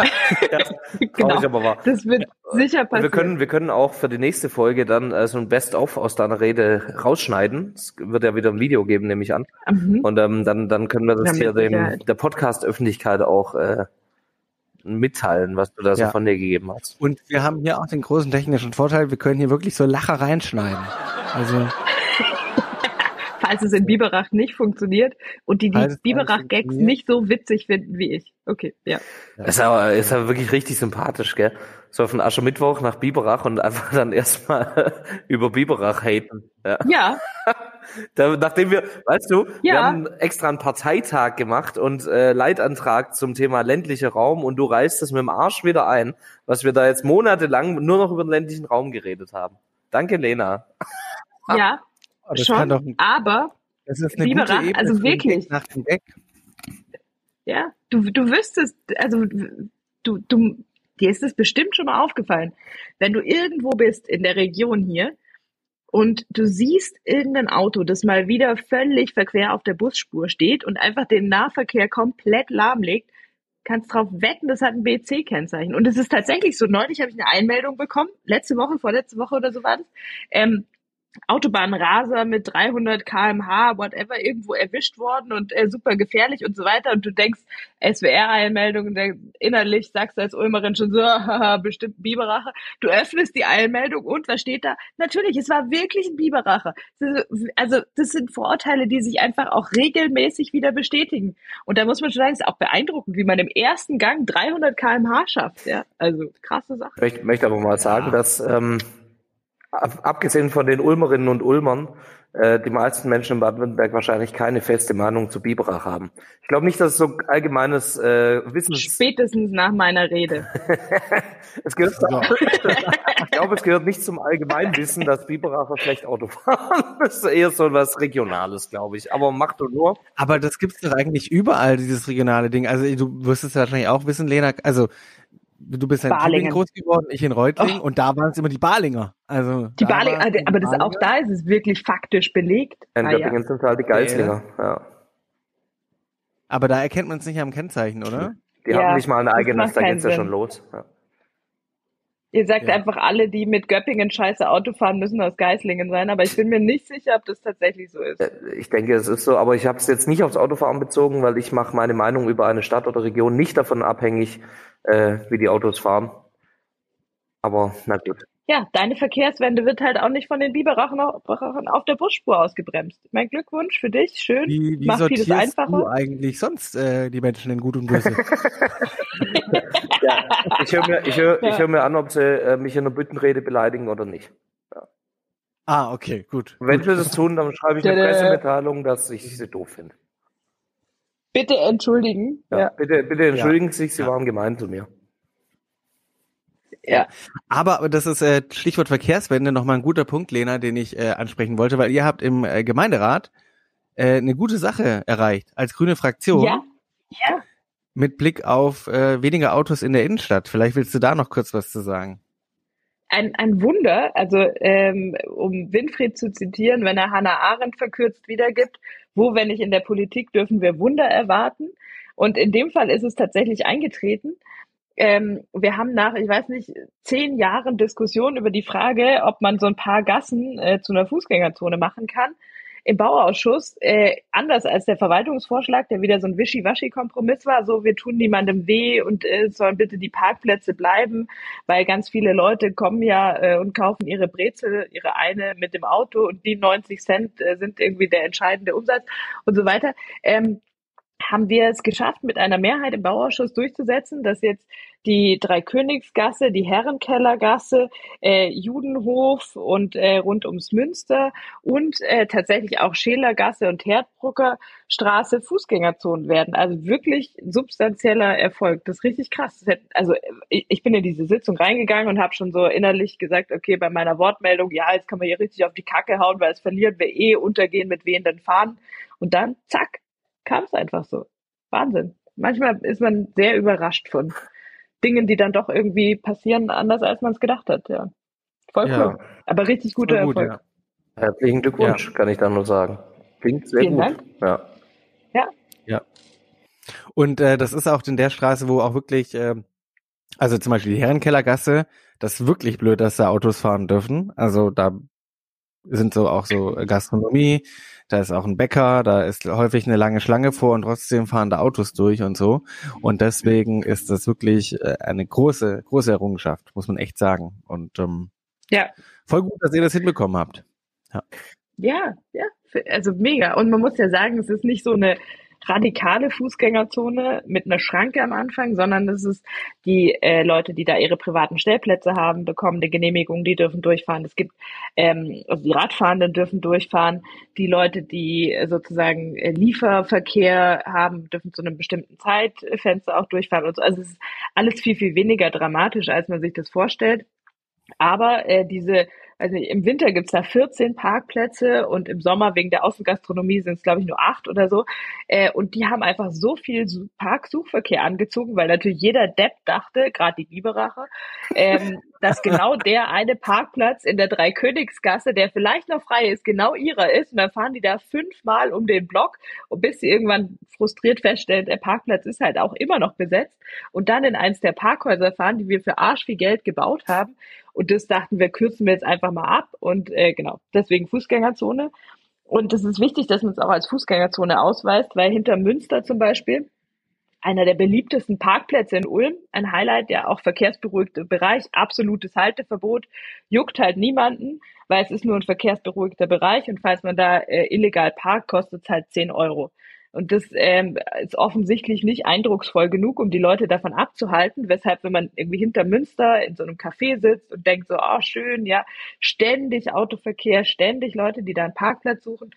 ja, Genau. ich aber wahr. Das wird sicher Und passieren. wir können, wir können auch für die nächste Folge dann äh, so ein Best-of aus deiner Rede rausschneiden. Es wird ja wieder ein Video geben, nehme ich an. Mhm. Und ähm, dann, dann können wir das Ja, mit hier dem, der Podcast-Öffentlichkeit auch äh, mitteilen, was du da so Ja. von dir gegeben hast. und wir haben hier auch den großen technischen Vorteil, wir können hier wirklich so Lacher reinschneiden. Also, Falls es in Biberach nicht funktioniert und die, die Biberach-Gags nicht so witzig finden wie ich. Okay, ja. Ist aber, ist aber wirklich richtig sympathisch, gell? So von Aschermittwoch nach Biberach und einfach dann erstmal über Biberach haten. Ja. Ja, Da, nachdem wir, weißt du, wir Ja. haben extra einen Parteitag gemacht und äh, Leitantrag zum Thema ländlicher Raum und du reißt es mit dem Arsch wieder ein, was wir da jetzt monatelang nur noch über den ländlichen Raum geredet haben. Danke, Lena. Ja, das schon. doch, aber das ist eine Biberach, gute Ebene also wirklich. Nach dem Gag. Ja, du, du wüsstest, also du, du, dir ist es bestimmt schon mal aufgefallen, wenn du irgendwo bist in der Region hier und du siehst irgendein Auto, das mal wieder völlig verquer auf der Busspur steht und einfach den Nahverkehr komplett lahmlegt, kannst drauf wetten, das hat ein BC-Kennzeichen. Und es ist tatsächlich so, neulich habe ich eine Einmeldung bekommen, letzte Woche, vorletzte Woche oder so war das, ähm, Autobahnraser mit 300 kmh, whatever, irgendwo erwischt worden und äh, super gefährlich und so weiter. Und du denkst, SWR-Einmeldung, und dann innerlich sagst du als Ulmerin schon so, haha, bestimmt ein Biberacher. Du öffnest die Einmeldung und was steht da? Natürlich, es war wirklich ein ist- Also das sind Vorurteile, die sich einfach auch regelmäßig wieder bestätigen. Und da muss man schon sagen, es ist auch beeindruckend, wie man im ersten Gang 300 kmh schafft. Ja, also krasse Sache. Ich möchte, aber mal sagen, dass ähm, abgesehen von den Ulmerinnen und Ulmern äh, die meisten Menschen in Baden-Württemberg wahrscheinlich keine feste Meinung zu Biberach haben. Ich glaube nicht, dass es so allgemeines äh, Wissen Spätestens nach meiner Rede. es gehört, ich glaube, es gehört nicht zum Allgemeinwissen, dass Biberacher schlecht Auto fahren. Das ist eher so was Regionales, glaube ich. Aber macht doch nur. Aber das gibt's doch eigentlich überall, dieses regionale Ding. Also du wirst es wahrscheinlich auch wissen, Lena. Also du bist ja in Balingen. Tübingen groß geworden, ich in Reutlingen und da waren es immer die Balinger. Also Die da Bali, waren die aber das, auch Balinger. da ist es wirklich faktisch belegt. In Ah, ja. Göppingen sind halt die Geislinger. Ja. Aber da erkennt man es nicht am Kennzeichen, oder? Die Ja, haben nicht mal ein eigenes, da keinen geht's ja schon los. Ja. Ihr sagt Ja. einfach, alle, die mit Göppingen scheiße Auto fahren, müssen aus Geislingen sein, aber ich bin mir nicht sicher, ob das tatsächlich so ist. Ich denke, es ist so, aber ich habe es jetzt nicht aufs Autofahren bezogen, weil ich mache meine Meinung über eine Stadt oder Region nicht davon abhängig, äh, wie die Autos fahren. Aber na gut. Ja, deine Verkehrswende wird halt auch nicht von den Biberachern auf der Busspur ausgebremst. Mein Glückwunsch für dich, schön. Wie, wie Macht vieles sortierst du einfacher. eigentlich sonst äh, die Menschen in Gut und Böse? Ich höre mir, ich hör, Ja. ich hör mir an, ob sie äh, mich in einer Büttenrede beleidigen oder nicht. ah, okay, gut. Wenn sie das tun, dann schreibe ich eine. Pressemitteilung, dass ich sie doof finde. Bitte entschuldigen. Ja. Ja. Bitte, bitte entschuldigen Sie sich, Sie Ja. waren gemein zu mir. Ja. Aber aber das ist äh, Stichwort Verkehrswende nochmal ein guter Punkt, Lena, den ich äh, ansprechen wollte, weil ihr habt im äh, Gemeinderat äh, eine gute Sache erreicht als grüne Fraktion Ja. Ja. mit Blick auf äh, weniger Autos in der Innenstadt. Vielleicht willst du da noch kurz was zu sagen. ein, ein Wunder, also ähm, um Winfried zu zitieren, wenn er Hannah Arendt verkürzt wiedergibt, wo, wenn nicht in der Politik, dürfen wir Wunder erwarten. Und in dem Fall ist es tatsächlich eingetreten. Ähm, wir haben nach, ich weiß nicht, zehn Jahren Diskussion über die Frage, ob man so ein paar Gassen äh, zu einer Fußgängerzone machen kann. Im Bauausschuss, äh, anders als der Verwaltungsvorschlag, der wieder so ein Wischiwaschi-Kompromiss war, so wir tun niemandem weh und äh, sollen bitte die Parkplätze bleiben, weil ganz viele Leute kommen ja äh, und kaufen ihre Brezel, ihre eine mit dem Auto und die 90 Cent äh, sind irgendwie der entscheidende Umsatz und so weiter. Ähm, haben wir es geschafft, mit einer Mehrheit im Bauausschuss durchzusetzen, dass jetzt die Dreikönigsgasse, die Herrenkellergasse, äh, Judenhof und äh, rund ums Münster und äh, tatsächlich auch Schelergasse und Herdbrucker Straße Fußgängerzonen werden. Also wirklich substanzieller Erfolg. Das ist richtig krass. Hätte, also ich, ich bin in diese Sitzung reingegangen und habe schon so innerlich gesagt, okay, bei meiner Wortmeldung, ja, jetzt kann man hier richtig auf die Kacke hauen, weil es verlieren wir eh, untergehen mit wehenden Fahnen. Und dann, zack, kam es einfach so. Wahnsinn. Manchmal ist man sehr überrascht von Dingen, die dann doch irgendwie passieren, anders als man es gedacht hat, ja. Voll cool. Ja. Aber richtig guter gut, Erfolg. ja. Herzlichen Glückwunsch, ja. kann ich da nur sagen. Klingt sehr Vielen gut. Dank. Ja. Ja. Ja. Und äh, das ist auch in der Straße, wo auch wirklich, äh, also zum Beispiel die Herrenkellergasse, das ist wirklich blöd, dass da Autos fahren dürfen. Also da sind so auch so Gastronomie, da ist auch ein Bäcker, da ist häufig eine lange Schlange vor und trotzdem fahren da Autos durch und so. Und deswegen ist das wirklich äh, eine große, große Errungenschaft, muss man echt sagen. Und ähm, ja. voll gut, dass ihr das hinbekommen habt. Ja. Ja, ja, also mega. Und man muss ja sagen, es ist nicht so eine radikale Fußgängerzone mit einer Schranke am Anfang, sondern das ist die äh, Leute, die da ihre privaten Stellplätze haben, bekommen eine Genehmigung, die dürfen durchfahren. Es gibt ähm, also die Radfahrenden dürfen durchfahren. Die Leute, die sozusagen äh, Lieferverkehr haben, dürfen zu einem bestimmten Zeitfenster auch durchfahren. Und so. Also es ist alles viel viel weniger dramatisch, als man sich das vorstellt. Aber äh, diese also im Winter gibt's da 14 Parkplätze und im Sommer wegen der Außengastronomie sind es, glaube ich, nur acht oder so. Äh, und die haben einfach so viel Parksuchverkehr angezogen, weil natürlich jeder Depp dachte, gerade die Biberacher, ähm, dass genau der eine Parkplatz in der Dreikönigsgasse, der vielleicht noch frei ist, genau ihrer ist. Und dann fahren die da fünfmal um den Block, bis sie irgendwann frustriert feststellen, der Parkplatz ist halt auch immer noch besetzt. Und dann in eins der Parkhäuser fahren, die wir für arsch viel Geld gebaut haben. Und das dachten wir, kürzen wir jetzt einfach mal ab. Und äh, genau, deswegen Fußgängerzone. Und es ist wichtig, dass man es auch als Fußgängerzone ausweist, weil hinter Münster zum Beispiel einer der beliebtesten Parkplätze in Ulm, ein Highlight, der auch verkehrsberuhigte Bereich, absolutes Halteverbot, juckt halt niemanden, weil es ist nur ein verkehrsberuhigter Bereich und falls man da äh, illegal parkt, kostet es halt 10 Euro. Und das ähm, ist offensichtlich nicht eindrucksvoll genug, um die Leute davon abzuhalten, weshalb, wenn man irgendwie hinter Münster in so einem Café sitzt und denkt so, oh schön, ja, ständig Autoverkehr, ständig Leute, die da einen Parkplatz suchen.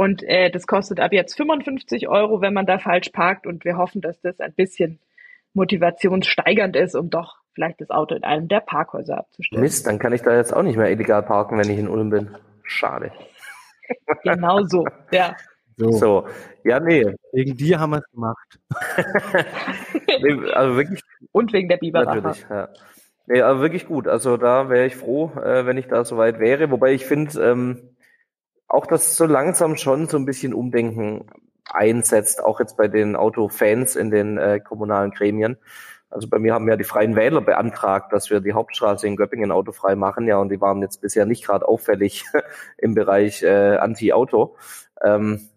Und äh, das kostet ab jetzt 55 Euro, wenn man da falsch parkt. Und wir hoffen, dass das ein bisschen motivationssteigernd ist, um doch vielleicht das Auto in einem der Parkhäuser abzustellen. Mist, dann kann ich da jetzt auch nicht mehr illegal parken, wenn ich in Ulm bin. Schade. Genau so, ja. So. so. Ja, nee. Wegen dir haben wir es gemacht. nee, also wirklich. Und wegen der Biberache. Natürlich, ja. Nee, aber wirklich gut. Also da wäre ich froh, äh, wenn ich da soweit wäre. Wobei ich finde, ähm, auch dass so langsam schon so ein bisschen Umdenken einsetzt, auch jetzt bei den Autofans in den äh, kommunalen Gremien. Also bei mir haben ja die Freien Wähler beantragt, dass wir die Hauptstraße in Göppingen autofrei machen, ja, und die waren jetzt bisher nicht gerade auffällig im Bereich äh, Anti-Auto. Ähm,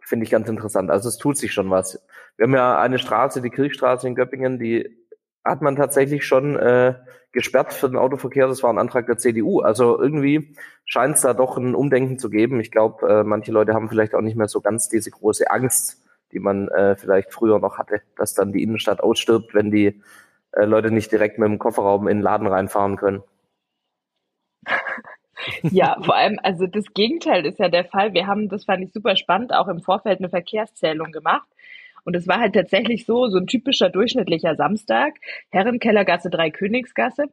finde ich ganz interessant. Also es tut sich schon was. Wir haben ja eine Straße, die Kirchstraße in Göppingen, die hat man tatsächlich schon äh, gesperrt für den Autoverkehr. Das war ein Antrag der CDU. Also irgendwie scheint es da doch ein Umdenken zu geben. Ich glaube, äh, manche Leute haben vielleicht auch nicht mehr so ganz diese große Angst, die man äh, vielleicht früher noch hatte, dass dann die Innenstadt ausstirbt, wenn die äh, Leute nicht direkt mit dem Kofferraum in den Laden reinfahren können. Ja, vor allem, also das Gegenteil ist ja der Fall. Wir haben, das fand ich super spannend, auch im Vorfeld eine Verkehrszählung gemacht. Und es war halt tatsächlich so, so ein typischer durchschnittlicher Samstag, Herrenkellergasse, Drei Königsgasse,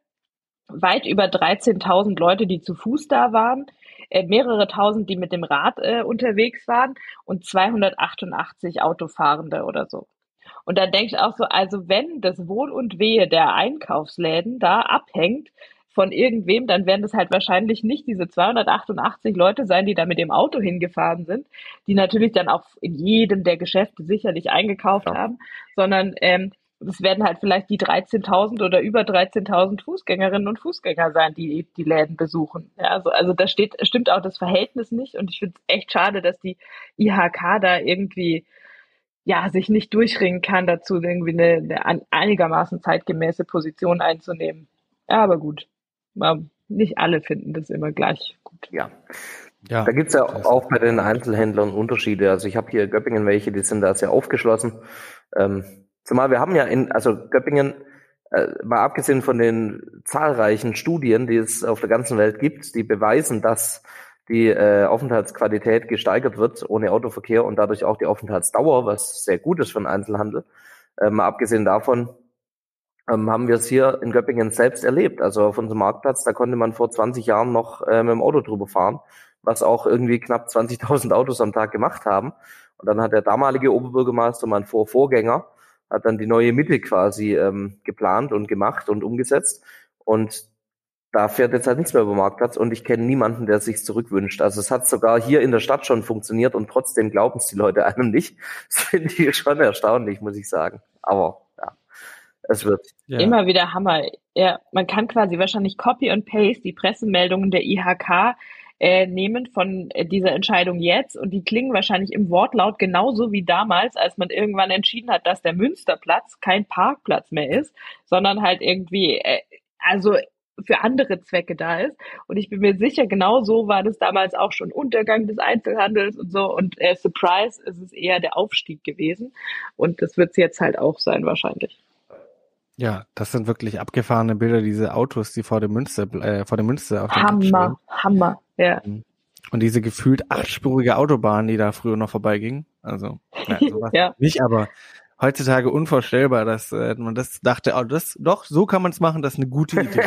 weit über 13.000 Leute, die zu Fuß da waren, äh, mehrere tausend, die mit dem Rad äh, unterwegs waren und 288 Autofahrende oder so. Und da denke ich auch so, also wenn das Wohl und Wehe der Einkaufsläden da abhängt von irgendwem, dann werden das halt wahrscheinlich nicht diese 288 Leute sein, die da mit dem Auto hingefahren sind, die natürlich dann auch in jedem der Geschäfte sicherlich eingekauft ja. haben, sondern ähm, es werden halt vielleicht die 13.000 oder über 13.000 Fußgängerinnen und Fußgänger sein, die die Läden besuchen. Ja, also, also da steht, stimmt auch das Verhältnis nicht und ich finde es echt schade, dass die IHK da irgendwie ja, sich nicht durchringen kann, dazu irgendwie eine, eine einigermaßen zeitgemäße Position einzunehmen. Ja, aber gut nicht alle finden das immer gleich gut. Ja. Ja, da gibt's ja auch bei den Einzelhändlern Unterschiede. Also ich habe hier Göppingen welche, die sind da sehr aufgeschlossen. Ähm, zumal wir haben ja in, also Göppingen, äh, mal abgesehen von den zahlreichen Studien, die es auf der ganzen Welt gibt, die beweisen, dass die äh, Aufenthaltsqualität gesteigert wird ohne Autoverkehr und dadurch auch die Aufenthaltsdauer, was sehr gut ist für den Einzelhandel. Äh, mal abgesehen davon ähm, haben wir es hier in Göppingen selbst erlebt. Also auf unserem Marktplatz, da konnte man vor 20 Jahren noch äh, mit dem Auto drüber fahren, was auch irgendwie knapp 20.000 Autos am Tag gemacht haben. Und dann hat der damalige Oberbürgermeister, mein Vorvorgänger, hat dann die neue Mitte quasi ähm, geplant und gemacht und umgesetzt. Und da fährt jetzt halt nichts mehr über den Marktplatz und ich kenne niemanden, der sich zurückwünscht. Also es hat sogar hier in der Stadt schon funktioniert und trotzdem glauben es die Leute einem nicht. Das finde ich schon erstaunlich, muss ich sagen. Aber es wird. Ja. Immer wieder Hammer. Ja, man kann quasi wahrscheinlich Copy und Paste die Pressemeldungen der IHK äh, nehmen von äh, dieser Entscheidung jetzt und die klingen wahrscheinlich im Wortlaut genauso wie damals, als man irgendwann entschieden hat, dass der Münsterplatz kein Parkplatz mehr ist, sondern halt irgendwie, äh, also für andere Zwecke da ist. Und ich bin mir sicher, genau so war das damals auch schon Untergang des Einzelhandels und so. Und äh, Surprise ist es eher der Aufstieg gewesen. Und das wird es jetzt halt auch sein wahrscheinlich. Ja, das sind wirklich abgefahrene Bilder, diese Autos, die vor dem Münster, äh, vor dem Münster auf dem Hammer, Hammer, ja. Mhm. Und diese gefühlt achtspurige Autobahn, die da früher noch vorbeiging. Also, ja, sowas ja. nicht, aber heutzutage unvorstellbar, dass äh, man das dachte, oh, das doch, so kann man es machen, das ist eine gute Idee.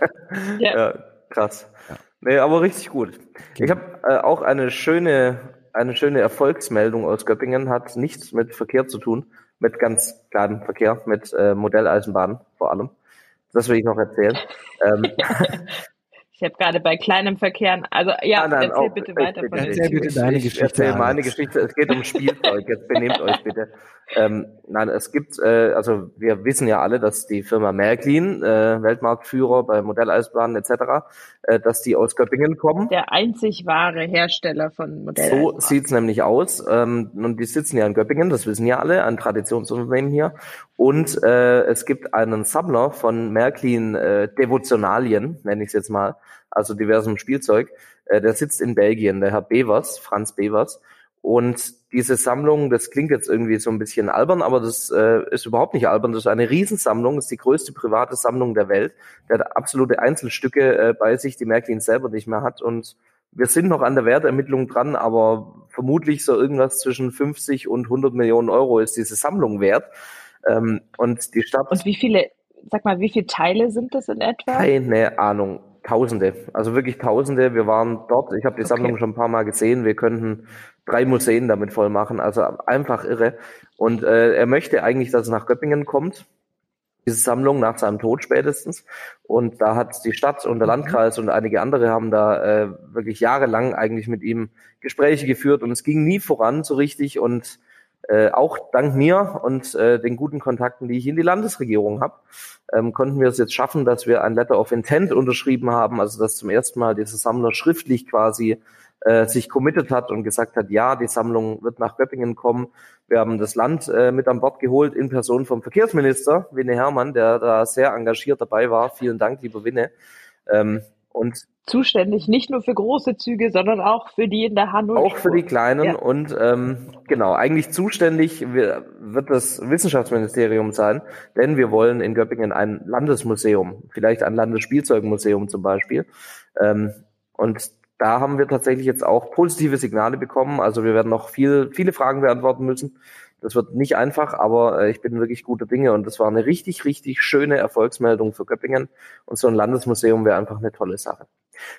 ja. ja. krass. Ja. Nee, aber richtig gut. Okay. Ich habe äh, auch eine schöne, eine schöne Erfolgsmeldung aus Göppingen, hat nichts mit Verkehr zu tun mit ganz kleinem Verkehr, mit äh, Modelleisenbahnen vor allem. Das will ich noch erzählen. ähm, ich habe gerade bei kleinem Verkehr, also ja, nein, nein, erzähl auch, bitte weiter von Erzähl bitte deine Geschichte. Erzähl meine Geschichte. Es geht um Spielzeug. Jetzt benehmt euch bitte. Ähm, nein, es gibt, äh, also wir wissen ja alle, dass die Firma Märklin, äh, Weltmarktführer bei Modelleisbahnen etc., äh, dass die aus Göppingen kommen. Der einzig wahre Hersteller von Modelleisbahnen. So sieht's nämlich aus. Ähm, und die sitzen ja in Göppingen, das wissen ja alle, ein Traditionsunternehmen hier. Und äh, es gibt einen Sammler von Märklin äh, Devotionalien, nenne ich es jetzt mal, also diversem Spielzeug. Äh, der sitzt in Belgien, der Herr Bevers, Franz Bevers. Und diese Sammlung, das klingt jetzt irgendwie so ein bisschen albern, aber das äh, ist überhaupt nicht albern. Das ist eine Riesensammlung, das ist die größte private Sammlung der Welt. Der hat absolute Einzelstücke äh, bei sich, die Märklin selber nicht mehr hat. Und wir sind noch an der Wertermittlung dran, aber vermutlich so irgendwas zwischen 50 und 100 Millionen Euro ist diese Sammlung wert. Ähm, und die Stadt. Und wie viele, sag mal, wie viele Teile sind das in etwa? Keine Ahnung. Tausende, also wirklich Tausende. Wir waren dort. Ich habe die Sammlung okay. schon ein paar Mal gesehen. Wir könnten drei Museen damit voll machen. Also einfach irre. Und äh, er möchte eigentlich, dass es nach Göppingen kommt. Diese Sammlung nach seinem Tod spätestens. Und da hat die Stadt und der mhm. Landkreis und einige andere haben da äh, wirklich jahrelang eigentlich mit ihm Gespräche geführt und es ging nie voran so richtig. Und äh, auch dank mir und äh, den guten Kontakten, die ich in die Landesregierung habe, ähm, konnten wir es jetzt schaffen, dass wir ein Letter of Intent unterschrieben haben, also dass zum ersten Mal dieser Sammler schriftlich quasi äh, sich committed hat und gesagt hat, ja, die Sammlung wird nach Göppingen kommen. Wir haben das Land äh, mit an Bord geholt in Person vom Verkehrsminister Winne Hermann, der da sehr engagiert dabei war. Vielen Dank, lieber Winne. Ähm, und zuständig nicht nur für große Züge, sondern auch für die in der Hand. Auch für die kleinen ja. und ähm, genau, eigentlich zuständig wird das Wissenschaftsministerium sein, denn wir wollen in Göppingen ein Landesmuseum, vielleicht ein Landesspielzeugmuseum zum Beispiel. Ähm, und da haben wir tatsächlich jetzt auch positive Signale bekommen. Also wir werden noch viel, viele Fragen beantworten müssen. Das wird nicht einfach, aber äh, ich bin wirklich guter Dinge und das war eine richtig, richtig schöne Erfolgsmeldung für Göppingen und so ein Landesmuseum wäre einfach eine tolle Sache.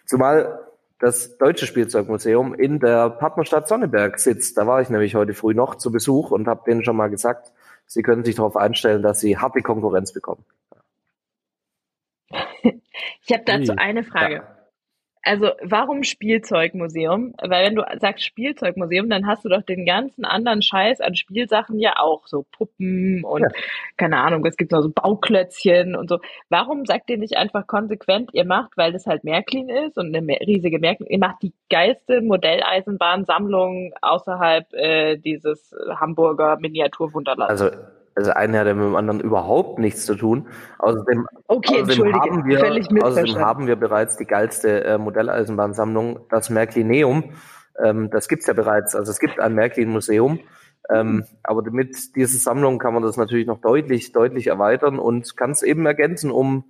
Zumal das Deutsche Spielzeugmuseum in der Partnerstadt Sonneberg sitzt. Da war ich nämlich heute früh noch zu Besuch und habe denen schon mal gesagt, sie können sich darauf einstellen, dass sie harte Konkurrenz bekommen. Ich habe dazu eine Frage. Ja. Also warum Spielzeugmuseum? Weil wenn du sagst Spielzeugmuseum, dann hast du doch den ganzen anderen Scheiß an Spielsachen ja auch, so Puppen und ja. keine Ahnung, es gibt noch so Bauklötzchen und so. Warum sagt ihr nicht einfach konsequent, ihr macht, weil das halt Märklin ist und eine riesige Märklin, ihr macht die geilste Modelleisenbahnsammlung außerhalb äh, dieses Hamburger Miniaturwunderlands? Also also einer hat ja mit dem anderen überhaupt nichts zu tun. Außerdem, okay, außerdem, haben, wir, außerdem haben wir bereits die geilste äh, Modelleisenbahnsammlung, das Märklineum. Ähm, das gibt's ja bereits. Also es gibt ein Märklin-Museum. Ähm, aber mit dieser Sammlung kann man das natürlich noch deutlich, deutlich erweitern und kann es eben ergänzen um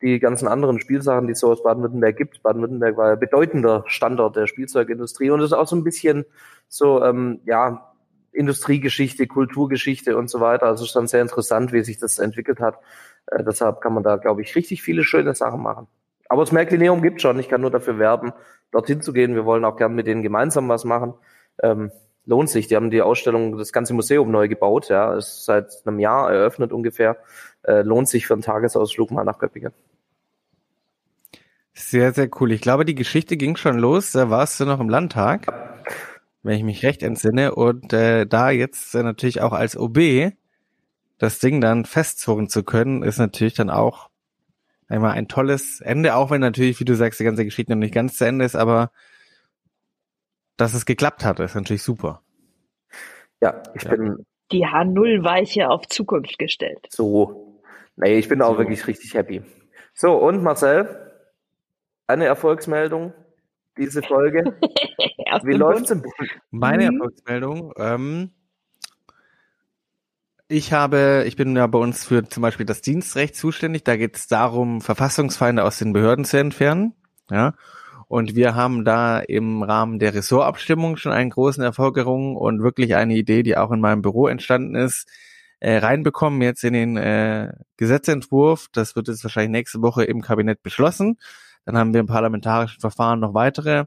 die ganzen anderen Spielsachen, die es so aus Baden-Württemberg gibt. Baden-Württemberg war ja bedeutender Standort der Spielzeugindustrie und ist auch so ein bisschen so, ähm, ja, Industriegeschichte, Kulturgeschichte und so weiter. Also es ist dann sehr interessant, wie sich das entwickelt hat. Äh, deshalb kann man da, glaube ich, richtig viele schöne Sachen machen. Aber das Märklineum gibt schon. Ich kann nur dafür werben, dorthin zu gehen. Wir wollen auch gern mit denen gemeinsam was machen. Ähm, lohnt sich. Die haben die Ausstellung, das ganze Museum neu gebaut. Ja, ist seit einem Jahr eröffnet ungefähr. Äh, lohnt sich für einen Tagesausflug mal nach Göppingen. Sehr, sehr cool. Ich glaube, die Geschichte ging schon los. Da warst du noch im Landtag, wenn ich mich recht entsinne. Und äh, da jetzt äh, natürlich auch als OB das Ding dann festzurren zu können, ist natürlich dann auch einmal ein tolles Ende, auch wenn natürlich, wie du sagst, die ganze Geschichte noch nicht ganz zu Ende ist, aber dass es geklappt hat, ist natürlich super. Ja, ich ja. bin. Die H0-Weiche auf Zukunft gestellt. So. Nee, ich bin so. auch wirklich richtig happy. So, und Marcel, eine Erfolgsmeldung, diese Folge. Wie läuft's im Bund? Meine mhm. Erfolgsmeldung, ähm, ich habe, ich bin ja bei uns für zum Beispiel das Dienstrecht zuständig. Da geht es darum, Verfassungsfeinde aus den Behörden zu entfernen. Ja. Und wir haben da im Rahmen der Ressortabstimmung schon einen großen Erfolg gerungen und wirklich eine Idee, die auch in meinem Büro entstanden ist, äh, reinbekommen jetzt in den äh, Gesetzentwurf. Das wird jetzt wahrscheinlich nächste Woche im Kabinett beschlossen. Dann haben wir im parlamentarischen Verfahren noch weitere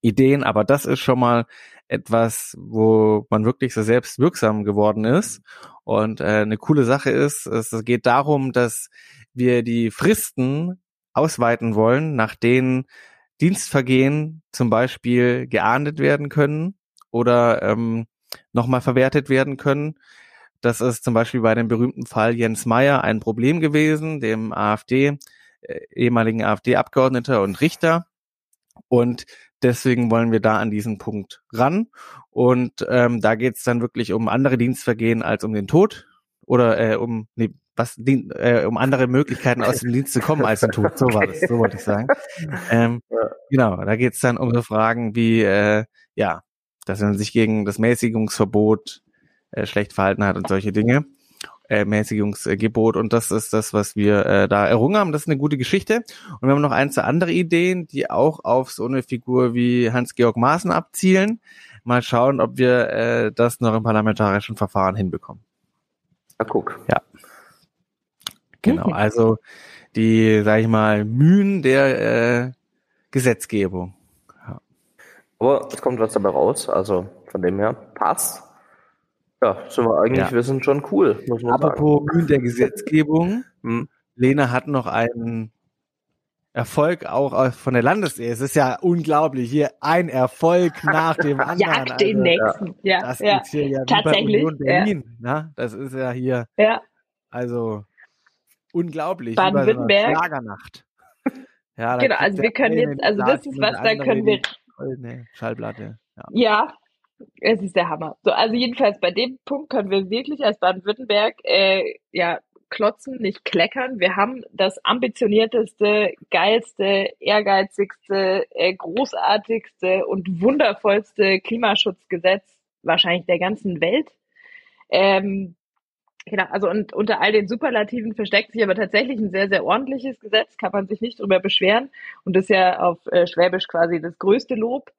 Ideen, aber das ist schon mal etwas, wo man wirklich so selbst wirksam geworden ist. Und äh, eine coole Sache ist, es geht darum, dass wir die Fristen ausweiten wollen, nach denen Dienstvergehen zum Beispiel geahndet werden können oder ähm, nochmal verwertet werden können. Das ist zum Beispiel bei dem berühmten Fall Jens Meyer ein Problem gewesen, dem AfD, äh, ehemaligen AfD-Abgeordneter und Richter. Und deswegen wollen wir da an diesen Punkt ran. Und ähm, da geht es dann wirklich um andere Dienstvergehen als um den Tod oder äh, um nee, was äh, um andere Möglichkeiten aus dem Dienst zu kommen als den Tod. So war das, so wollte ich sagen. Ähm. Genau, da geht es dann um so Fragen wie äh, ja, dass man sich gegen das Mäßigungsverbot äh, schlecht verhalten hat und solche Dinge Mäßigungsgebot und das ist das, was wir äh, da errungen haben. Das ist eine gute Geschichte. Und wir haben noch ein, zwei andere Ideen, die auch auf so eine Figur wie Hans-Georg Maaßen abzielen. Mal schauen, ob wir äh, das noch im parlamentarischen Verfahren hinbekommen. Ja, guck. Ja. Genau, also die, sag ich mal, Mühen der äh, Gesetzgebung. Ja. Aber es kommt was dabei raus, also von dem her passt. Ja, sind wir eigentlich, ja. wir sind schon cool, muss man Apropos sagen. Mühen der Gesetzgebung. hm. Lena hat noch einen Erfolg auch von der Landesehe. Es ist ja unglaublich. Hier ein Erfolg nach dem anderen. Jagd also, den nächsten. Ja, das ja. ist hier ja Tatsächlich. Union Berlin. Ja. Ne? Das ist ja hier. Ja. Also unglaublich. Baden-Württemberg. Schlagernacht. Ja, genau, also wir können jetzt, also das ist was, da können wir. Schallplatte. Ja. ja, es ist der Hammer. So, also jedenfalls bei dem Punkt können wir wirklich als Baden-Württemberg äh, ja klotzen, nicht kleckern. Wir haben das ambitionierteste, geilste, ehrgeizigste, äh, großartigste und wundervollste Klimaschutzgesetz wahrscheinlich der ganzen Welt. Ähm, genau, also und unter all den Superlativen versteckt sich aber tatsächlich ein sehr, sehr ordentliches Gesetz, kann man sich nicht drüber beschweren. Und das ist ja auf äh, Schwäbisch quasi das größte Lob.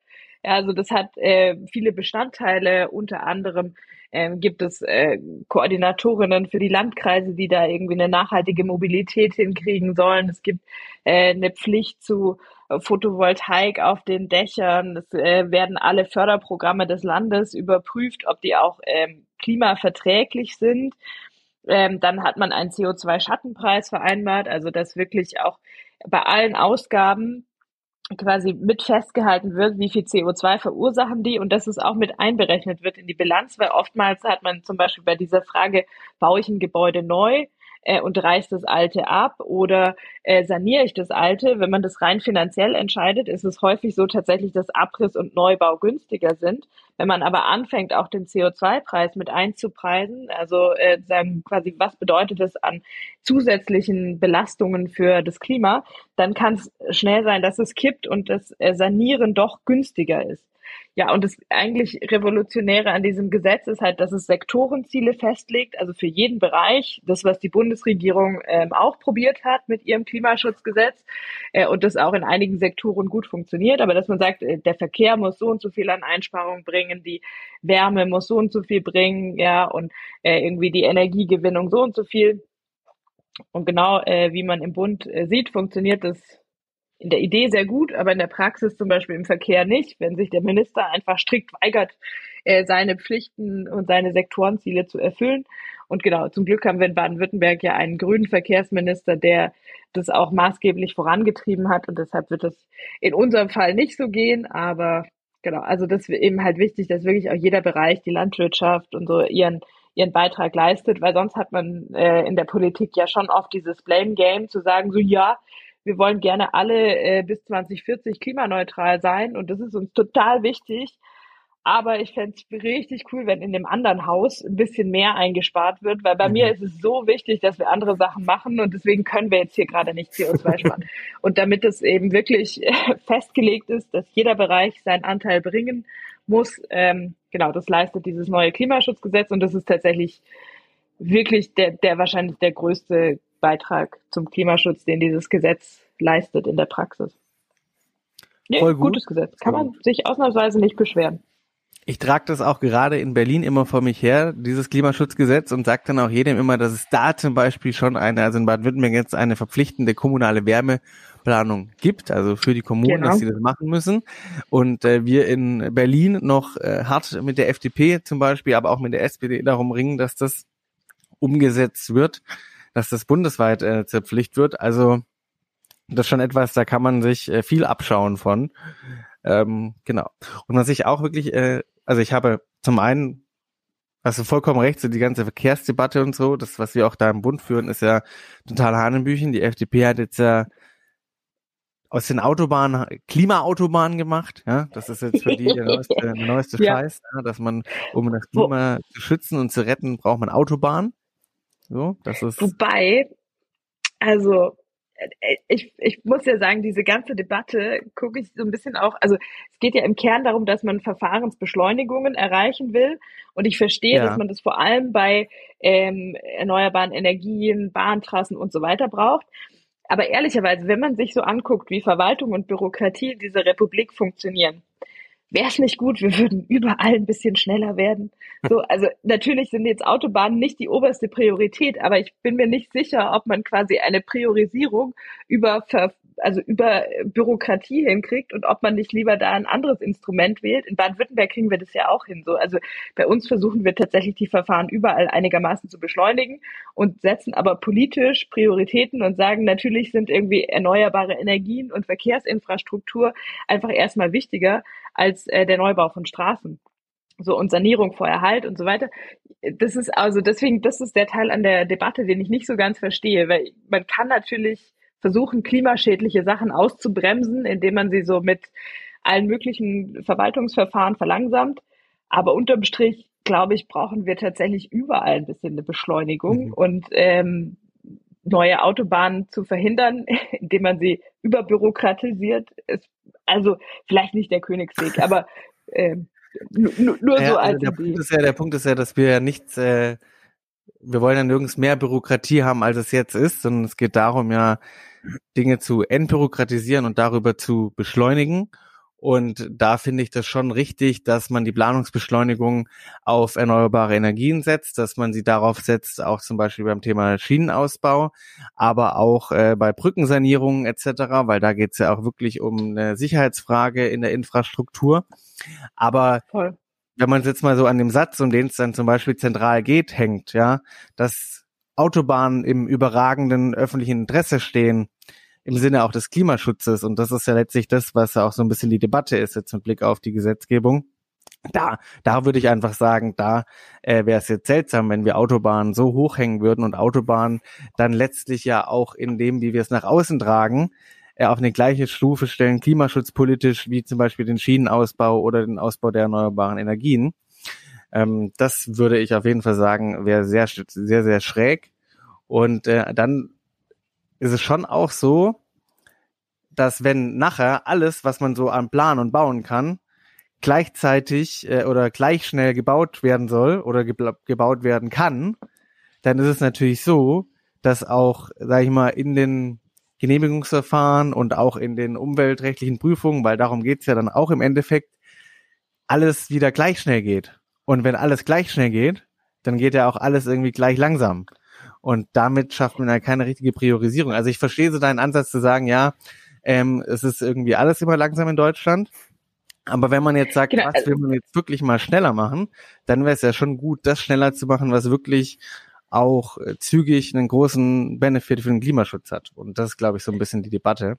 Ja, also das hat äh, viele Bestandteile, unter anderem ähm, gibt es äh, Koordinatorinnen für die Landkreise, die da irgendwie eine nachhaltige Mobilität hinkriegen sollen. Es gibt äh, eine Pflicht zu Photovoltaik auf den Dächern. Es äh, werden alle Förderprogramme des Landes überprüft, ob die auch ähm, klimaverträglich sind. Ähm, dann hat man einen CO2-Schattenpreis vereinbart, also dass wirklich auch bei allen Ausgaben quasi mit festgehalten wird, wie viel CO2 verursachen die und dass es auch mit einberechnet wird in die Bilanz, weil oftmals hat man zum Beispiel bei dieser Frage, baue ich ein Gebäude neu, äh, und reißt das Alte ab oder äh, saniere ich das Alte. Wenn man das rein finanziell entscheidet, ist es häufig so tatsächlich, dass Abriss und Neubau günstiger sind. Wenn man aber anfängt, auch den CO2-Preis mit einzupreisen, also äh, sagen quasi, was bedeutet das an zusätzlichen Belastungen für das Klima, dann kann es schnell sein, dass es kippt und das äh, Sanieren doch günstiger ist. Ja, und das eigentlich Revolutionäre an diesem Gesetz ist halt, dass es Sektorenziele festlegt, also für jeden Bereich, das, was die Bundesregierung ähm, auch probiert hat mit ihrem Klimaschutzgesetz äh, und das auch in einigen Sektoren gut funktioniert, aber dass man sagt, äh, der Verkehr muss so und so viel an Einsparungen bringen, die Wärme muss so und so viel bringen, ja, und äh, irgendwie die Energiegewinnung so und so viel. Und genau äh, wie man im Bund äh, sieht, funktioniert das in der Idee sehr gut, aber in der Praxis zum Beispiel im Verkehr nicht. Wenn sich der Minister einfach strikt weigert, äh, seine Pflichten und seine Sektorenziele zu erfüllen. Und genau, zum Glück haben wir in Baden-Württemberg ja einen grünen Verkehrsminister, der das auch maßgeblich vorangetrieben hat. Und deshalb wird es in unserem Fall nicht so gehen. Aber genau, also das ist eben halt wichtig, dass wirklich auch jeder Bereich, die Landwirtschaft und so ihren ihren Beitrag leistet, weil sonst hat man äh, in der Politik ja schon oft dieses Blame Game zu sagen, so ja, wir wollen gerne alle äh, bis 2040 klimaneutral sein und das ist uns total wichtig. Aber ich fände es richtig cool, wenn in dem anderen Haus ein bisschen mehr eingespart wird, weil bei mhm. mir ist es so wichtig, dass wir andere Sachen machen und deswegen können wir jetzt hier gerade nicht CO2 sparen. und damit es eben wirklich äh, festgelegt ist, dass jeder Bereich seinen Anteil bringen muss, ähm, genau, das leistet dieses neue Klimaschutzgesetz und das ist tatsächlich wirklich der, der wahrscheinlich der größte Beitrag zum Klimaschutz, den dieses Gesetz leistet in der Praxis. Nee, Voll gut. gutes Gesetz. Kann man sich ausnahmsweise nicht beschweren. Ich trage das auch gerade in Berlin immer vor mich her, dieses Klimaschutzgesetz, und sage dann auch jedem immer, dass es da zum Beispiel schon eine, also in Baden-Württemberg jetzt eine verpflichtende kommunale Wärmeplanung gibt, also für die Kommunen, genau. dass sie das machen müssen. Und äh, wir in Berlin noch äh, hart mit der FDP zum Beispiel, aber auch mit der SPD darum ringen, dass das umgesetzt wird, dass das bundesweit äh, zur Pflicht wird. Also das ist schon etwas, da kann man sich äh, viel abschauen von. Ähm, genau. Und was ich auch wirklich äh, also ich habe zum einen, hast du vollkommen recht, so die ganze Verkehrsdebatte und so, das, was wir auch da im Bund führen, ist ja total Hanebüchen. Die FDP hat jetzt ja aus den Autobahnen Klimaautobahnen gemacht. Ja, das ist jetzt für die der neueste, der neueste ja. Scheiß, ja, dass man, um das Klima Wo, zu schützen und zu retten, braucht man Autobahnen. So, das ist. Wobei, also äh, ich, ich muss ja sagen, diese ganze Debatte gucke ich so ein bisschen auch, also es geht ja im Kern darum, dass man Verfahrensbeschleunigungen erreichen will. Und ich verstehe, ja. dass man das vor allem bei ähm, erneuerbaren Energien, Bahntrassen und so weiter braucht. Aber ehrlicherweise, wenn man sich so anguckt, wie Verwaltung und Bürokratie in dieser Republik funktionieren, wäre es nicht gut, wir würden überall ein bisschen schneller werden. So, also natürlich sind jetzt Autobahnen nicht die oberste Priorität, aber ich bin mir nicht sicher, ob man quasi eine Priorisierung über Ver also über Bürokratie hinkriegt und ob man nicht lieber da ein anderes Instrument wählt. In Baden-Württemberg kriegen wir das ja auch hin. So, also bei uns versuchen wir tatsächlich die Verfahren überall einigermaßen zu beschleunigen und setzen aber politisch Prioritäten und sagen, natürlich sind irgendwie erneuerbare Energien und Verkehrsinfrastruktur einfach erstmal wichtiger als äh, der Neubau von Straßen so und Sanierung vor Erhalt und so weiter. Das ist also deswegen, das ist der Teil an der Debatte, den ich nicht so ganz verstehe, weil man kann natürlich versuchen, klimaschädliche Sachen auszubremsen, indem man sie so mit allen möglichen Verwaltungsverfahren verlangsamt. Aber unterm Strich, glaube ich, brauchen wir tatsächlich überall ein bisschen eine Beschleunigung mhm. und ähm, neue Autobahnen zu verhindern, indem man sie überbürokratisiert, ist also vielleicht nicht der Königsweg, aber ähm, nur, nur ja, so als also der Punkt ist ja, der Punkt ist ja, dass wir ja nichts äh, wir wollen ja nirgends mehr Bürokratie haben, als es jetzt ist, sondern es geht darum ja, Dinge zu entbürokratisieren und darüber zu beschleunigen. Und da finde ich das schon richtig, dass man die Planungsbeschleunigung auf erneuerbare Energien setzt, dass man sie darauf setzt, auch zum Beispiel beim Thema Schienenausbau, aber auch äh, bei Brückensanierungen etc., weil da geht es ja auch wirklich um eine Sicherheitsfrage in der Infrastruktur. Aber Voll wenn man es jetzt mal so an dem Satz, um den es dann zum Beispiel zentral geht, hängt, ja, dass Autobahnen im überragenden öffentlichen Interesse stehen, im Sinne auch des Klimaschutzes. Und das ist ja letztlich das, was ja auch so ein bisschen die Debatte ist jetzt mit Blick auf die Gesetzgebung. Da, da würde ich einfach sagen, da äh, wäre es jetzt seltsam, wenn wir Autobahnen so hochhängen würden und Autobahnen dann letztlich ja auch in dem, wie wir es nach außen tragen, äh, auf eine gleiche Stufe stellen, klimaschutzpolitisch, wie zum Beispiel den Schienenausbau oder den Ausbau der erneuerbaren Energien. Ähm, das würde ich auf jeden Fall sagen, wäre sehr, sehr, sehr schräg. Und äh, dann ist es schon auch so, dass wenn nachher alles, was man so an Plan und bauen kann, gleichzeitig äh, oder gleich schnell gebaut werden soll oder ge gebaut werden kann, dann ist es natürlich so, dass auch, sage ich mal, in den Genehmigungsverfahren und auch in den umweltrechtlichen Prüfungen, weil darum geht's ja dann auch im Endeffekt, alles wieder gleich schnell geht. Und wenn alles gleich schnell geht, dann geht ja auch alles irgendwie gleich langsam. Und damit schafft man ja keine richtige Priorisierung. Also ich verstehe so deinen Ansatz zu sagen, ja, ähm, es ist irgendwie alles immer langsam in Deutschland. Aber wenn man jetzt sagt, Genau, was also- will man jetzt wirklich mal schneller machen, dann wäre es ja schon gut, das schneller zu machen, was wirklich auch äh, zügig einen großen Benefit für den Klimaschutz hat. Und das ist, glaube ich, so ein bisschen die Debatte.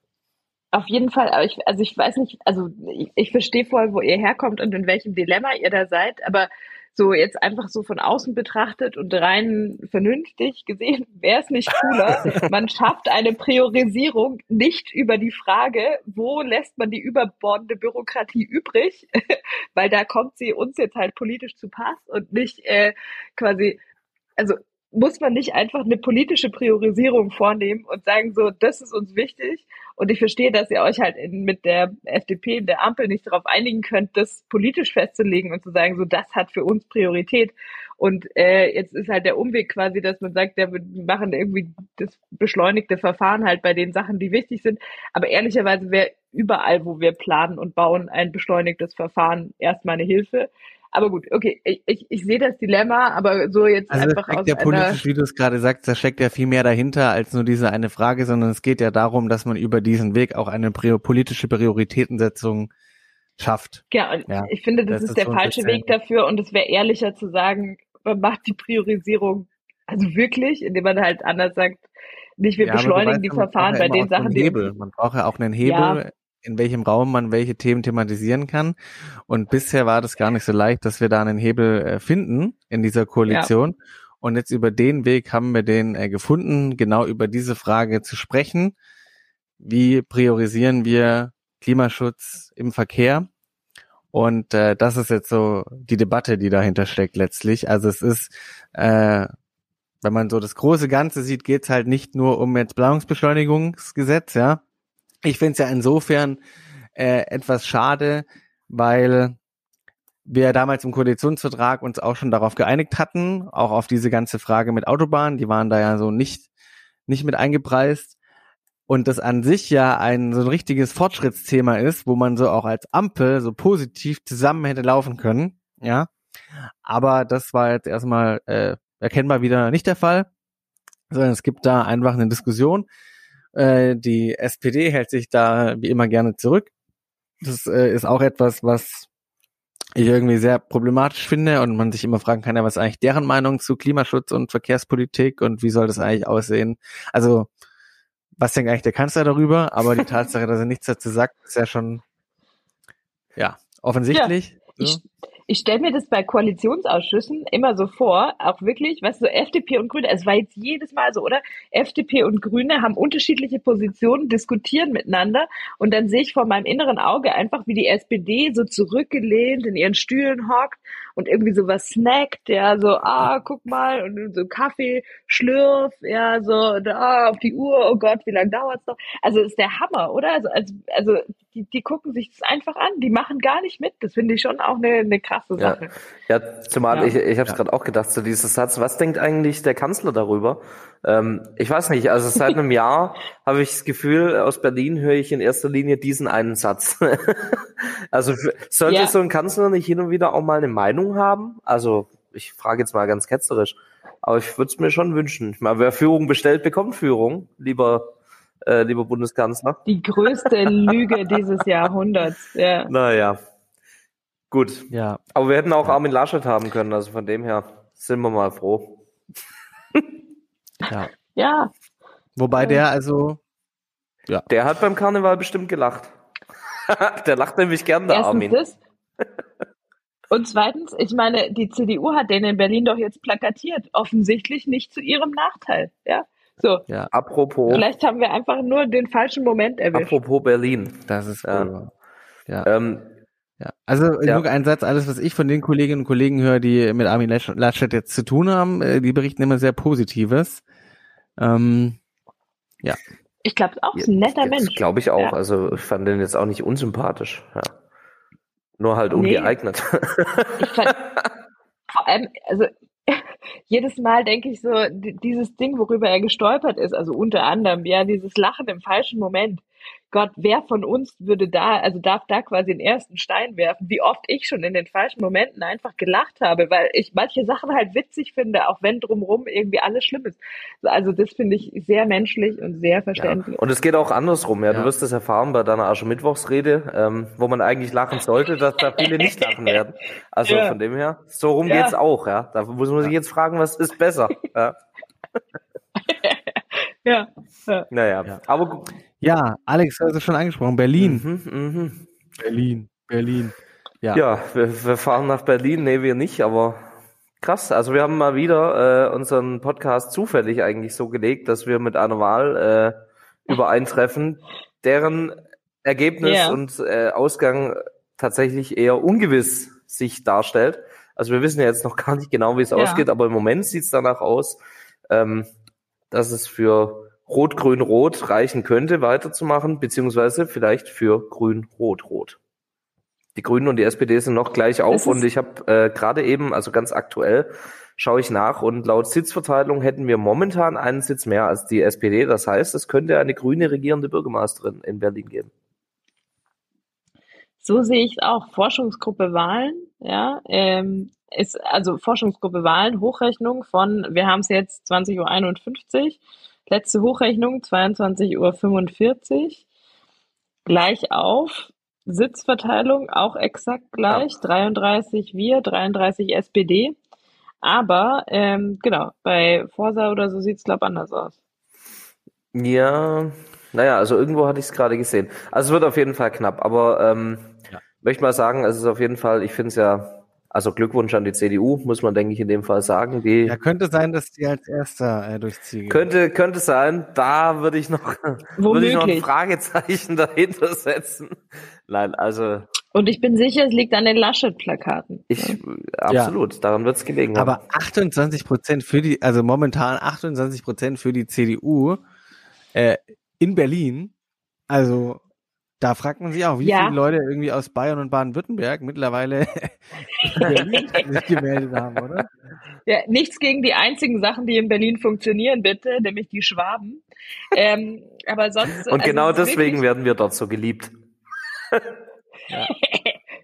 Auf jeden Fall, aber ich, also ich weiß nicht, also ich, ich verstehe voll, wo ihr herkommt und in welchem Dilemma ihr da seid, aber so jetzt einfach so von außen betrachtet und rein vernünftig gesehen, wäre es nicht cooler. Man schafft eine Priorisierung nicht über die Frage, wo lässt man die überbordende Bürokratie übrig, weil da kommt sie uns jetzt halt politisch zu Pass und nicht äh, quasi, also muss man nicht einfach eine politische Priorisierung vornehmen und sagen so, das ist uns wichtig. Und ich verstehe, dass ihr euch halt in, mit der FDP in der Ampel nicht darauf einigen könnt, das politisch festzulegen und zu sagen, so das hat für uns Priorität. Und äh, jetzt ist halt der Umweg quasi, dass man sagt, ja, wir machen irgendwie das beschleunigte Verfahren halt bei den Sachen, die wichtig sind. Aber ehrlicherweise wäre überall, wo wir planen und bauen, ein beschleunigtes Verfahren erstmal eine Hilfe. Aber gut, okay, ich, ich, ich sehe das Dilemma, aber so jetzt Also einfach aus ja politisch, wie du es gerade sagst, da steckt ja viel mehr dahinter als nur diese eine Frage, sondern es geht ja darum, dass man über diesen Weg auch eine politische Prioritätensetzung schafft. Ja, und Ja, ich finde, das, das ist der falsche Weg dafür und es wäre ehrlicher zu sagen, man macht die Priorisierung also wirklich, indem man halt anders sagt, nicht wir Ja, beschleunigen weißt die Verfahren bei den Sachen, die Hebel. uns, Man braucht ja auch einen Hebel. In welchem Raum man welche Themen thematisieren kann. Und bisher war das gar nicht so leicht, dass wir da einen Hebel äh, finden in dieser Koalition. Und jetzt über den Weg haben wir den äh, gefunden, genau über diese Frage zu sprechen. Wie priorisieren wir Klimaschutz im Verkehr? Und äh, das ist jetzt so die Debatte, die dahinter steckt letztlich. Also es ist, äh, wenn man so das große Ganze sieht, geht's halt nicht nur um jetzt Planungsbeschleunigungsgesetz, ja. Ich finde es ja insofern äh, etwas schade, weil wir damals im Koalitionsvertrag uns auch schon darauf geeinigt hatten, auch auf diese ganze Frage mit Autobahnen, die waren da ja so nicht, nicht mit eingepreist. Und das an sich ja ein so ein richtiges Fortschrittsthema ist, wo man so auch als Ampel so positiv zusammen hätte laufen können, ja. Aber das war jetzt erstmal äh, erkennbar wieder nicht der Fall, sondern es gibt da einfach eine Diskussion. Äh, die SPD hält sich da wie immer gerne zurück. Das äh, ist auch etwas, was ich irgendwie sehr problematisch finde und man sich immer fragen kann, ja, was ist eigentlich deren Meinung zu Klimaschutz und Verkehrspolitik und wie soll das eigentlich aussehen? Also, was denkt eigentlich der Kanzler darüber? Aber die Tatsache, dass er nichts dazu sagt, ist ja schon, ja, offensichtlich. Ich, so. Ich stelle mir das bei Koalitionsausschüssen immer so vor, auch wirklich, weißt du, so FDP und Grüne, es war jetzt jedes Mal so, oder? FDP und Grüne haben unterschiedliche Positionen, diskutieren miteinander und dann sehe ich vor meinem inneren Auge einfach, wie die SPD so zurückgelehnt in ihren Stühlen hockt und irgendwie so was snackt, ja, so, ah, guck mal, und so Kaffee, Schlürf, ja, so, da auf die Uhr, oh Gott, wie lange dauert's noch? Also ist der Hammer, oder? Also, also, also die, die gucken sich das einfach an, die machen gar nicht mit. Das finde ich schon auch eine, eine krasse Ja. Sache. Ja, zumal Ja. ich, ich habe es Ja. gerade auch gedacht zu diesem Satz. Was denkt eigentlich der Kanzler darüber? Ähm, ich weiß nicht. Also seit einem Jahr habe ich das Gefühl, aus Berlin höre ich in erster Linie diesen einen Satz. also sollte Ja. so ein Kanzler nicht hin und wieder auch mal eine Meinung haben? Also ich frage jetzt mal ganz ketzerisch, aber ich würde es mir schon wünschen. Ich meine, wer Führung bestellt, bekommt Führung, lieber äh, lieber Bundeskanzler. Die größte Lüge dieses Jahrhunderts. Ja. Naja, gut. Ja, Aber wir hätten auch. Armin Laschet haben können, also von dem her sind wir mal froh. Ja. ja, Wobei der also, Der hat beim Karneval bestimmt gelacht. der lacht nämlich gern, der erstens Armin. das. Und zweitens, ich meine, die CDU hat den in Berlin doch jetzt plakatiert. Offensichtlich nicht zu ihrem Nachteil. Ja. So, ja, Apropos, vielleicht haben wir einfach nur den falschen Moment erwischt. apropos Berlin. das ist Ja. wohl wahr. Ja. Ähm, Ja, also Ja. nur ein Satz, alles was ich von den Kolleginnen und Kollegen höre, die mit Armin Lasch- Laschet jetzt zu tun haben, äh, die berichten immer sehr Positives. Ähm, Ich glaube auch, ist ein netter jetzt Mensch. glaube ich auch. Ja. Also ich fand den jetzt auch nicht unsympathisch. Ja. Nur halt Nee. ungeeignet. Ich fand, vor allem, also jedes Mal denke ich so, di- dieses Ding, worüber er gestolpert ist, also unter anderem, ja, dieses Lachen im falschen Moment. Gott, wer von uns würde da, also darf da quasi den ersten Stein werfen? Wie oft ich schon in den falschen Momenten einfach gelacht habe, weil ich manche Sachen halt witzig finde, auch wenn drumherum irgendwie alles schlimm ist. Also das finde ich sehr menschlich und sehr verständlich. Ja. Und es geht auch andersrum, ja. Du wirst das erfahren bei deiner Aschermittwochsrede, ähm, wo man eigentlich lachen sollte, dass da viele nicht lachen werden. Also ja. von dem her, so rum geht's auch, ja. Da muss man sich jetzt fragen, was ist besser. Ja. ja. ja. Naja, ja. aber ja, Alex, hast du schon angesprochen, Berlin. Mhm, mh. Berlin, Berlin. Ja, ja wir, wir, fahren nach Berlin, nee, wir nicht, aber krass. Also wir haben mal wieder äh, unseren Podcast zufällig eigentlich so gelegt, dass wir mit einer Wahl äh, übereintreffen, deren Ergebnis yeah. und äh, Ausgang tatsächlich eher ungewiss sich darstellt. Also wir wissen ja jetzt noch gar nicht genau, wie es ja. ausgeht, aber im Moment sieht es danach aus, ähm, dass es für Rot-Grün-Rot reichen könnte, weiterzumachen, beziehungsweise vielleicht für Grün-Rot-Rot. Die Grünen und die SPD sind noch gleich auf und ich habe äh, gerade eben, also ganz aktuell, schaue ich nach und laut Sitzverteilung hätten wir momentan einen Sitz mehr als die SPD. Das heißt, es könnte eine grüne regierende Bürgermeisterin in Berlin geben. So sehe ich es auch. Forschungsgruppe Wahlen, ja, ähm, ist also Forschungsgruppe Wahlen, Hochrechnung von, wir haben es jetzt 20.51 Uhr, letzte Hochrechnung 22.45 Uhr, gleich auf, Sitzverteilung auch exakt gleich, ja. 33 wir, 33 SPD, aber ähm, genau, bei Forsa oder so sieht es glaube anders aus. Ja, naja, also irgendwo hatte ich es gerade gesehen. Also es wird auf jeden Fall knapp, aber ähm, ja. möchte mal sagen, es ist auf jeden Fall, ich finde es ja also Glückwunsch an die CDU, muss man, denke ich, in dem Fall sagen. Die ja, könnte sein, dass die als erster äh, durchziehen. Könnte, könnte sein. Da würde ich noch, würde ich noch ein Fragezeichen dahinter setzen. Nein, also. Und ich bin sicher, es liegt an den Laschet-Plakaten. Ich, absolut. Ja. Daran wird es gelegen haben. Aber 28 Prozent für die, also momentan 28 Prozent für die CDU äh, in Berlin. Also da fragt man sich auch, wie ja. viele Leute irgendwie aus Bayern und Baden-Württemberg mittlerweile sich gemeldet haben, oder? Ja, nichts gegen die einzigen Sachen, die in Berlin funktionieren, bitte, nämlich die Schwaben. Ähm, aber sonst. Und also genau deswegen werden wir dort so geliebt. ja.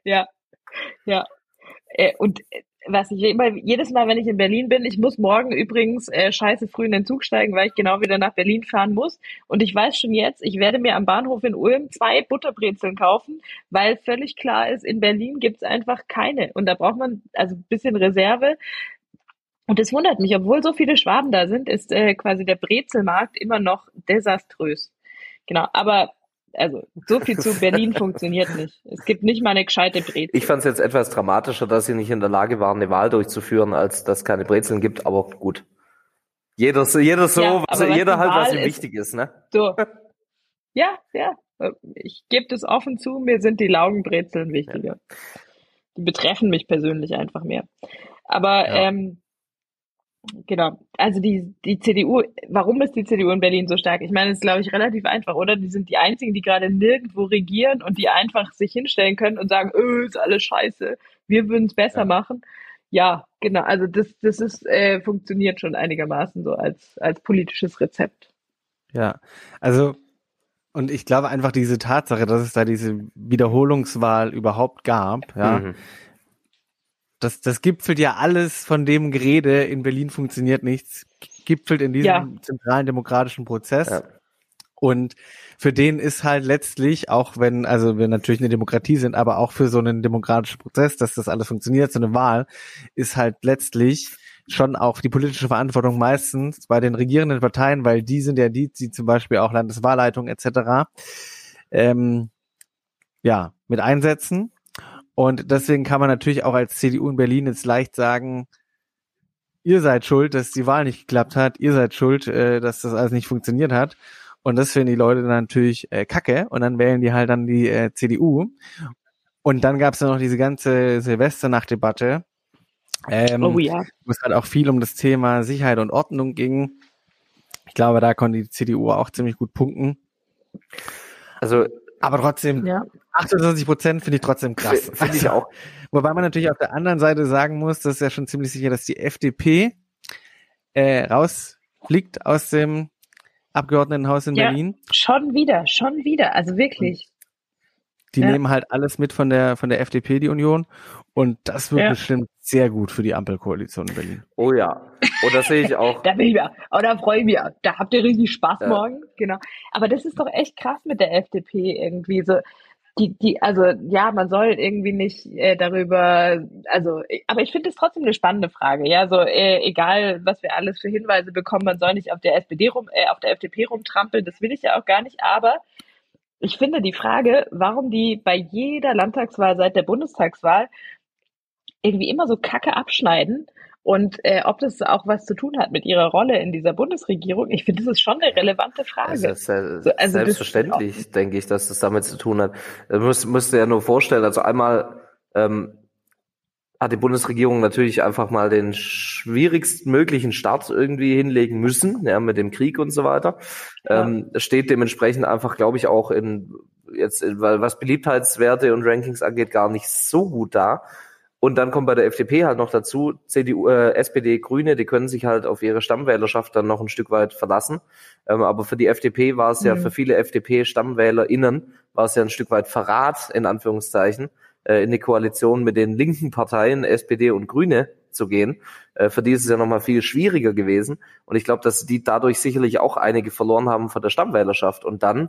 ja, ja. Äh, und was ich immer, jedes Mal, wenn ich in Berlin bin, ich muss morgen übrigens äh, scheiße früh in den Zug steigen, weil ich genau wieder nach Berlin fahren muss. Und ich weiß schon jetzt, ich werde mir am Bahnhof in Ulm zwei Butterbrezeln kaufen, weil völlig klar ist, in Berlin gibt's einfach keine. Und da braucht man also ein bisschen Reserve. Und das wundert mich, obwohl so viele Schwaben da sind, ist äh, quasi der Brezelmarkt immer noch desaströs. Genau, aber also so viel zu Berlin funktioniert nicht. Es gibt nicht mal eine gescheite Brezel. Ich fand es jetzt etwas dramatischer, dass sie nicht in der Lage waren, eine Wahl durchzuführen, als dass es keine Brezeln gibt, aber gut. Jeder, jeder so, ja, was, jeder halt, was ihm wichtig ist, ne? So. Ja, ja. Ich gebe das offen zu, mir sind die Laugenbrezeln wichtiger. Ja. Die betreffen mich persönlich einfach mehr. Aber ja. ähm, Genau. Also die, die CDU, warum ist die CDU in Berlin so stark? Ich meine, es ist, glaube ich, relativ einfach, oder? Die sind die einzigen, die gerade nirgendwo regieren und die einfach sich hinstellen können und sagen, öh, ist alles scheiße, wir würden es besser ja. machen. Ja, genau. Also das, das ist, äh, funktioniert schon einigermaßen so als, als politisches Rezept. Ja, also und ich glaube einfach diese Tatsache, dass es da diese Wiederholungswahl überhaupt gab, ja, mhm das, das gipfelt ja alles von dem Gerede, in Berlin funktioniert nichts, gipfelt in diesem ja. zentralen demokratischen Prozess. Ja. Und für den ist halt letztlich, auch wenn, also wir natürlich eine Demokratie sind, aber auch für so einen demokratischen Prozess, dass das alles funktioniert, so eine Wahl, ist halt letztlich schon auch die politische Verantwortung meistens bei den regierenden Parteien, weil die sind ja die, die zum Beispiel auch Landeswahlleitung etc. Ähm, ja, mit einsetzen. Und deswegen kann man natürlich auch als CDU in Berlin jetzt leicht sagen, ihr seid schuld, dass die Wahl nicht geklappt hat, ihr seid schuld, äh, dass das alles nicht funktioniert hat. Und das finden die Leute dann natürlich äh, kacke und dann wählen die halt dann die äh, CDU. Und dann gab es ja noch diese ganze Silvesternachtdebatte, ähm, oh ja. wo es halt auch viel um das Thema Sicherheit und Ordnung ging. Ich glaube, da konnte die CDU auch ziemlich gut punkten. Also aber trotzdem, ja. 28 Prozent finde ich trotzdem krass. Finde ich auch. Wobei man natürlich auf der anderen Seite sagen muss, das ist ja schon ziemlich sicher, dass die FDP äh, rausfliegt aus dem Abgeordnetenhaus in Ja. Berlin. Schon wieder, schon wieder. Also wirklich. Die Ja. nehmen halt alles mit von der, von der FDP, die Union. Und das wird Ja. bestimmt sehr gut für die Ampelkoalition in Berlin. Oh ja. Und das sehe ich auch. Da bin ich mir, oh, da freue ich mich. Da habt ihr richtig Spaß Ja. morgen. Genau. Aber das ist doch echt krass mit der FDP irgendwie so. Die, die, also ja, man soll irgendwie nicht äh, darüber, also, aber ich finde es trotzdem eine spannende Frage. Ja, so äh, egal, was wir alles für Hinweise bekommen, man soll nicht auf der SPD rum, äh, auf der FDP rumtrampeln. Das will ich ja auch gar nicht. Aber ich finde die Frage, warum die bei jeder Landtagswahl seit der Bundestagswahl irgendwie immer so Kacke abschneiden und äh, ob das auch was zu tun hat mit ihrer Rolle in dieser Bundesregierung. Ich finde, das ist schon eine relevante Frage. Äh, also das- selbstverständlich, denke ich, dass das damit zu tun hat. Du musst, musst dir ja nur vorstellen, also einmal ähm, hat die Bundesregierung natürlich einfach mal den schwierigsten möglichen Start irgendwie hinlegen müssen, ja, mit dem Krieg und so weiter. Ja. Ähm, steht dementsprechend einfach, glaube ich, auch in jetzt, weil was Beliebtheitswerte und Rankings angeht, gar nicht so gut da. Und dann kommt bei der FDP halt noch dazu, CDU, äh, SPD, Grüne, die können sich halt auf ihre Stammwählerschaft dann noch ein Stück weit verlassen. Ähm, aber für die FDP war es ja, Mhm. für viele FDP-StammwählerInnen war es ja ein Stück weit Verrat, in Anführungszeichen, äh, in die Koalition mit den linken Parteien, SPD und Grüne zu gehen. Äh, für die ist es ja nochmal viel schwieriger gewesen. Und ich glaube, dass die dadurch sicherlich auch einige verloren haben von der Stammwählerschaft. Und dann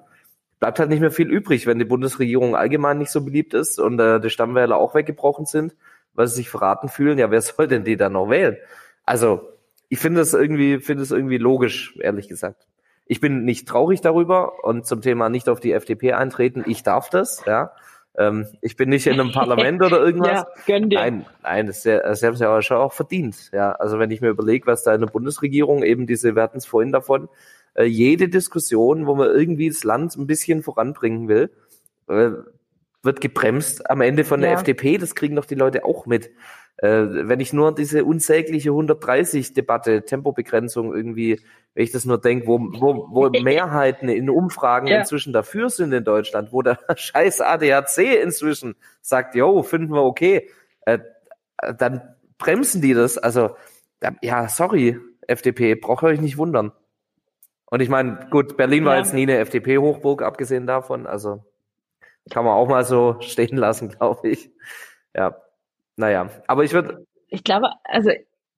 bleibt halt nicht mehr viel übrig, wenn die Bundesregierung allgemein nicht so beliebt ist und äh, die Stammwähler auch weggebrochen sind, weil sie sich verraten fühlen. Ja, wer soll denn die dann noch wählen? Also, ich finde es irgendwie, finde es irgendwie logisch, ehrlich gesagt. Ich bin nicht traurig darüber und zum Thema nicht auf die FDP eintreten. Ich darf das, ja. Ähm, ich bin nicht in einem Parlament oder irgendwas. ja, gönn dir. Nein, nein, das, ist ja, das haben sie aber schon auch verdient. Ja, also wenn ich mir überlege, was da in der Bundesregierung eben diese, wir hatten es vorhin davon, äh, jede Diskussion, wo man irgendwie das Land ein bisschen voranbringen will, äh, wird gebremst am Ende von der Ja. FDP. Das kriegen doch die Leute auch mit. Äh, wenn ich nur diese unsägliche 130-Debatte, Tempobegrenzung irgendwie, wenn ich das nur denke, wo, wo, wo Mehrheiten in Umfragen Ja. inzwischen dafür sind in Deutschland, wo der scheiß ADAC inzwischen sagt, yo, finden wir okay, äh, dann bremsen die das. Also, ja, sorry, FDP, braucht ihr euch nicht wundern. Und ich meine, gut, Berlin war Ja. jetzt nie eine FDP-Hochburg, abgesehen davon. Also kann man auch mal so stehen lassen, glaube ich. Ja, naja, aber ich würde, Ich glaube, also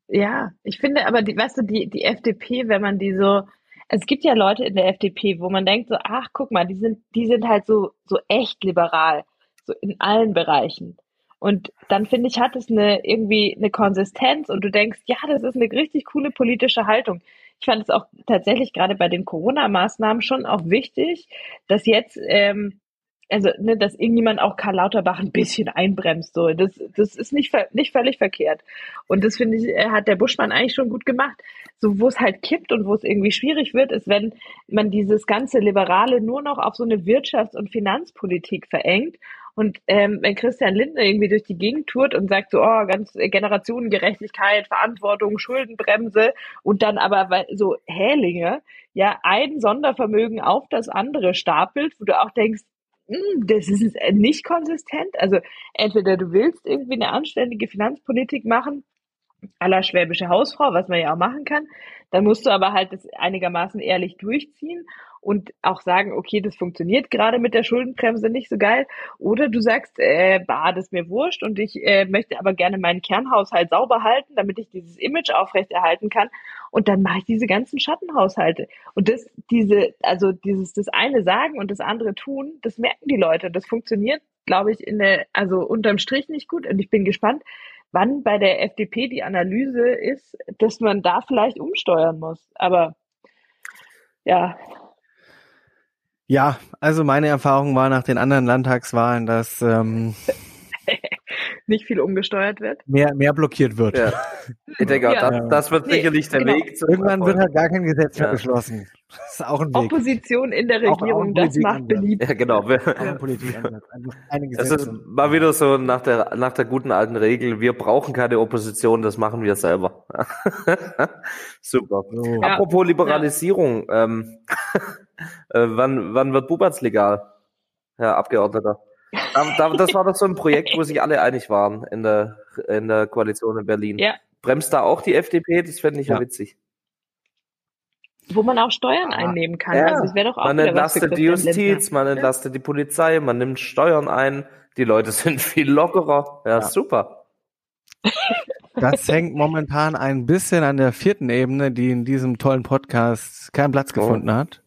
ja, ich finde aber, die, weißt du, die, die FDP, wenn man die so, es gibt ja Leute in der FDP, wo man denkt so, ach, guck mal, die sind, die sind halt so, so echt liberal, so in allen Bereichen. Und dann finde ich, hat es eine, irgendwie eine Konsistenz und du denkst, ja, das ist eine richtig coole politische Haltung. Ich fand es auch tatsächlich gerade bei den Corona-Maßnahmen schon auch wichtig, dass jetzt, ähm, also, ne, dass irgendjemand auch Karl Lauterbach ein bisschen einbremst, so. Das, das ist nicht, nicht völlig verkehrt. Und das finde ich, äh, hat der Buschmann eigentlich schon gut gemacht. So, wo es halt kippt und wo es irgendwie schwierig wird, ist, wenn man dieses ganze Liberale nur noch auf so eine Wirtschafts- und Finanzpolitik verengt. Und ähm, wenn Christian Lindner irgendwie durch die Gegend tourt und sagt so, oh, ganz äh, Generationengerechtigkeit, Verantwortung, Schuldenbremse und dann aber so Hälinge, ja, ein Sondervermögen auf das andere stapelt, wo du auch denkst, das ist äh, nicht konsistent. Also entweder du willst irgendwie eine anständige Finanzpolitik machen, aller schwäbische Hausfrau, was man ja auch machen kann, dann musst du aber halt das einigermaßen ehrlich durchziehen und auch sagen, okay, das funktioniert gerade mit der Schuldenbremse nicht so geil. Oder du sagst, äh, bah, das ist mir wurscht und ich äh, möchte aber gerne meinen Kernhaushalt sauber halten, damit ich dieses Image aufrechterhalten kann. Und dann mache ich diese ganzen Schattenhaushalte. Und das, diese, also dieses, das eine sagen und das andere tun, das merken die Leute. Das funktioniert, glaube ich, in der, also unterm Strich nicht gut. Und ich bin gespannt, wann bei der FDP die Analyse ist, dass man da vielleicht umsteuern muss. Aber ja, Ja, also meine Erfahrung war nach den anderen Landtagswahlen, dass ähm, nicht viel umgesteuert wird. mehr, mehr blockiert wird. ja, ich denke auch, Ja. das, das wird Nee, sicherlich der genau. Weg zum Irgendwann wird halt gar kein Gesetz mehr Ja. beschlossen. Das ist auch ein Weg. Opposition in der Auch- auch Regierung, das macht beliebt. Ja, genau. Einfach keine Das ist mal wieder so nach der, nach der guten alten Regel, wir brauchen keine Opposition, das machen wir selber. Super. So. Ja. Apropos Liberalisierung, ähm, äh, wann, wann wird Bubatz legal, Herr Abgeordneter? Da, da, das war doch so ein Projekt, wo sich alle einig waren in der, in der Koalition in Berlin. Ja. Bremst da auch die FDP? Das fände ich ja, Ja. witzig. wo man auch Steuern einnehmen kann. Ja, also es wäre doch auch man entlastet die. Justiz, man entlastet die Polizei, man nimmt Steuern ein, die Leute sind viel lockerer. Ja, super. Das hängt momentan ein bisschen an der vierten Ebene, die in diesem tollen Podcast keinen Platz Oh. gefunden hat.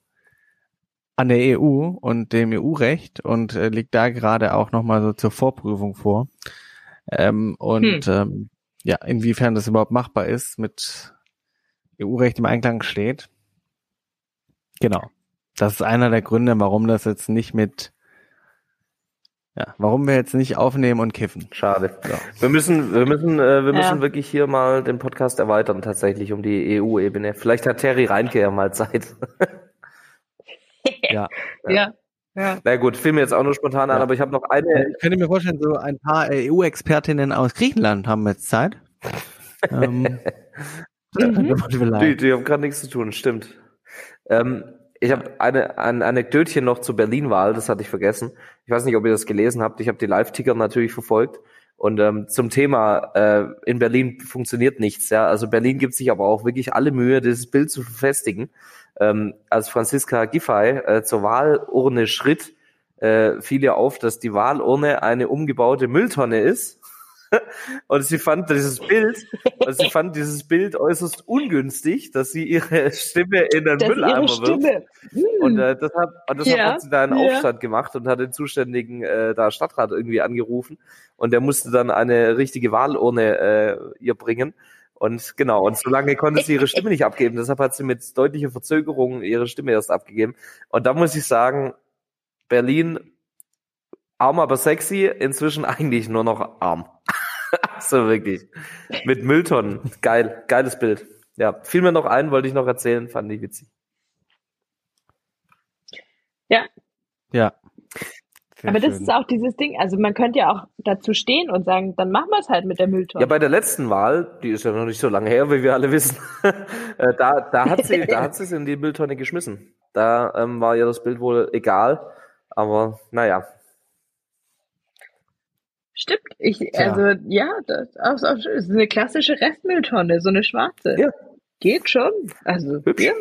An der EU und dem EU-Recht und äh, liegt da gerade auch nochmal so zur Vorprüfung vor. Ähm, und ähm, ja, inwiefern das überhaupt machbar ist, mit EU-Recht im Einklang steht. Genau. Das ist einer der Gründe, warum das jetzt nicht mit, ja, warum wir jetzt nicht aufnehmen und kiffen. Schade. Wir müssen, wir müssen, äh, wir Ja. müssen wirklich hier mal den Podcast erweitern, tatsächlich um die EU-Ebene. Vielleicht hat Terry Reinke ja mal Zeit. Ja. Ja. ja. Na gut, fiel mir jetzt auch nur spontan an, Ja. aber ich habe noch eine. Ich könnte mir vorstellen, so ein paar EU-Expertinnen aus Griechenland haben jetzt Zeit. ähm, Mhm. Die, die haben gerade nichts zu tun, stimmt. Ähm, ich habe eine, ein Anekdötchen noch zur Berlin-Wahl, das hatte ich vergessen. Ich weiß nicht, ob ihr das gelesen habt. Ich habe die Live-Ticker natürlich verfolgt. Und ähm, zum Thema, äh, in Berlin funktioniert nichts. Ja, Also Berlin gibt sich aber auch wirklich alle Mühe, dieses Bild zu verfestigen. Ähm, als Franziska Giffey äh, zur Wahlurne schritt, äh, fiel ihr auf, dass die Wahlurne eine umgebaute Mülltonne ist. Und sie fand dieses Bild, also sie fand dieses Bild äußerst ungünstig, dass sie ihre Stimme in den Das ist Mülleimer wirft. Hm. Und äh, deshalb, und deshalb Ja, hat sie da einen ja. Aufstand gemacht und hat den zuständigen äh, da Stadtrat irgendwie angerufen und der musste dann eine richtige Wahlurne äh, ihr bringen. Und genau, und solange konnte sie ihre Stimme nicht abgeben. Deshalb hat sie mit deutlicher Verzögerung ihre Stimme erst abgegeben. Und da muss ich sagen, Berlin, arm aber sexy, inzwischen eigentlich nur noch arm. So wirklich. Mit Mülltonnen. Geil, geiles Bild. Ja, fiel mir noch ein, wollte ich noch erzählen, fand ich witzig. Ja, Ja. Sehr aber das schön. ist auch dieses Ding. Also man könnte ja auch dazu stehen und sagen, dann machen wir es halt mit der Mülltonne. Ja, bei der letzten Wahl, die ist ja noch nicht so lange her, wie wir alle wissen, äh, da, da hat sie, da hat sie es in die Mülltonne geschmissen. Da ähm, war ihr das Bild wohl egal, aber naja. Stimmt. Ich, Tja. also ja, das ist auch schön. Das ist eine klassische Restmülltonne, so eine schwarze. Ja. Geht schon. Also Hübsch. ja.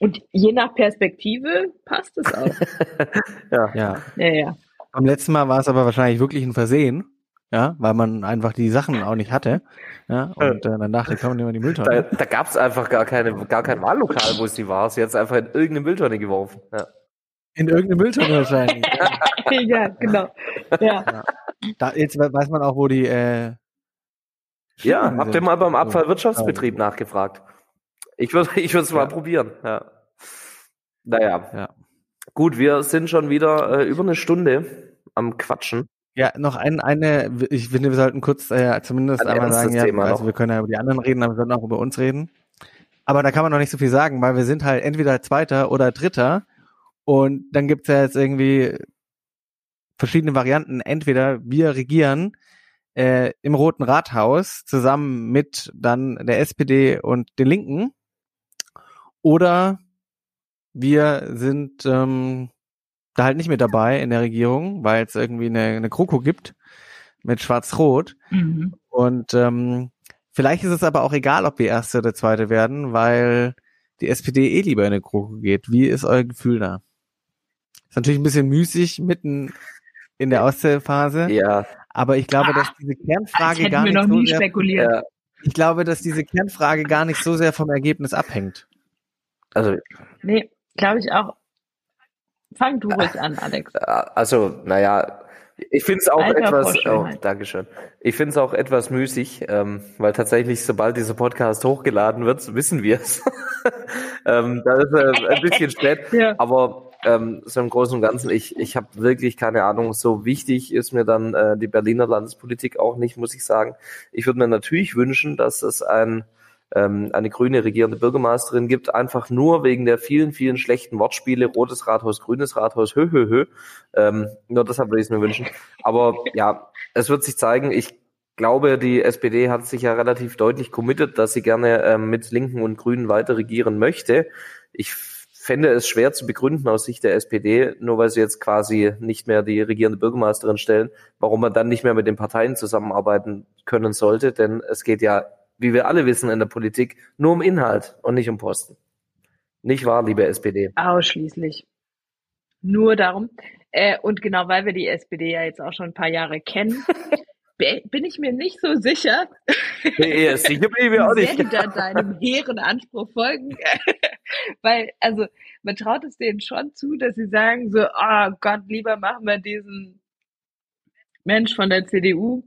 Und je nach Perspektive passt es auch. Ja. Ja. ja, ja. Beim letzten Mal war es aber wahrscheinlich wirklich ein Versehen. Ja, weil man einfach die Sachen auch nicht hatte. Ja, und äh, dann dachte, komm, nehmen wir die Da, Mülltonne. da gab es einfach gar, keine, gar kein Wahllokal, wo sie war. Sie hat es einfach in irgendeine Mülltonne geworfen. Ja. In irgendeine Mülltonne wahrscheinlich. ja, genau. Ja. da, jetzt we- weiß man auch, wo die äh, Ja, habt ihr mal beim Abfallwirtschaftsbetrieb nachgefragt? Ich würde ich würde es mal Ja. probieren. Ja. Naja, Ja. gut, wir sind schon wieder äh, über eine Stunde am Quatschen. Ja, noch ein, eine, ich finde, wir sollten kurz äh, zumindest Ein einmal sagen, ja, Thema also noch. wir können ja über die anderen reden, aber wir sollten auch über uns reden. Aber da kann man noch nicht so viel sagen, weil wir sind halt entweder Zweiter oder Dritter und dann gibt's ja jetzt irgendwie verschiedene Varianten. Entweder wir regieren äh, im Roten Rathaus zusammen mit dann der SPD und den Linken oder wir sind ähm, da halt nicht mit dabei in der Regierung, weil es irgendwie eine, eine GroKo gibt mit Schwarz-Rot. Mhm. Und ähm, vielleicht ist es aber auch egal, ob wir Erste oder Zweite werden, weil die SPD eh lieber in eine GroKo geht. Wie ist euer Gefühl da? Ist natürlich ein bisschen müßig mitten in der Auszählphase, Ja, aber ich glaube, dass diese Kernfrage gar nicht noch so nie sehr, spekuliert. ja, ich glaube, dass diese Kernfrage gar nicht so sehr vom Ergebnis abhängt. also Nee, glaube ich auch. Fang du ruhig an, Alex. Äh, Also, naja, ich finde es auch Alter etwas, oh, Vorschönheit. Dankeschön. Ich finde es auch etwas müßig, ähm, weil tatsächlich, sobald dieser Podcast hochgeladen wird, wissen wir es. ähm, da ist äh, ein bisschen spät, Ja. aber ähm, so im Großen und Ganzen, ich, ich habe wirklich keine Ahnung, so wichtig ist mir dann äh, die Berliner Landespolitik auch nicht, muss ich sagen. Ich würde mir natürlich wünschen, dass es ein ähm, eine grüne regierende Bürgermeisterin gibt, einfach nur wegen der vielen, vielen schlechten Wortspiele, rotes Rathaus, grünes Rathaus, hö, hö, hö. Ähm, nur deshalb würde ich es mir wünschen. Aber ja, es wird sich zeigen. Ich glaube, die SPD hat sich ja relativ deutlich committed, dass sie gerne ähm, mit Linken und Grünen weiter regieren möchte. Ich fände es schwer zu begründen aus Sicht der SPD, nur weil sie jetzt quasi nicht mehr die regierende Bürgermeisterin stellen, warum man dann nicht mehr mit den Parteien zusammenarbeiten können sollte. Denn es geht ja wie wir alle wissen in der Politik, nur um Inhalt und nicht um Posten. Nicht wahr, liebe SPD? Ausschließlich. Nur darum. Äh, und genau, weil wir die SPD ja jetzt auch schon ein paar Jahre kennen, bin ich mir nicht so sicher, nee, sicher bin ich mir auch nicht. die da deinem hehren Anspruch folgen. weil, also, man traut es denen schon zu, dass sie sagen so, oh Gott, lieber machen wir diesen Mensch von der CDU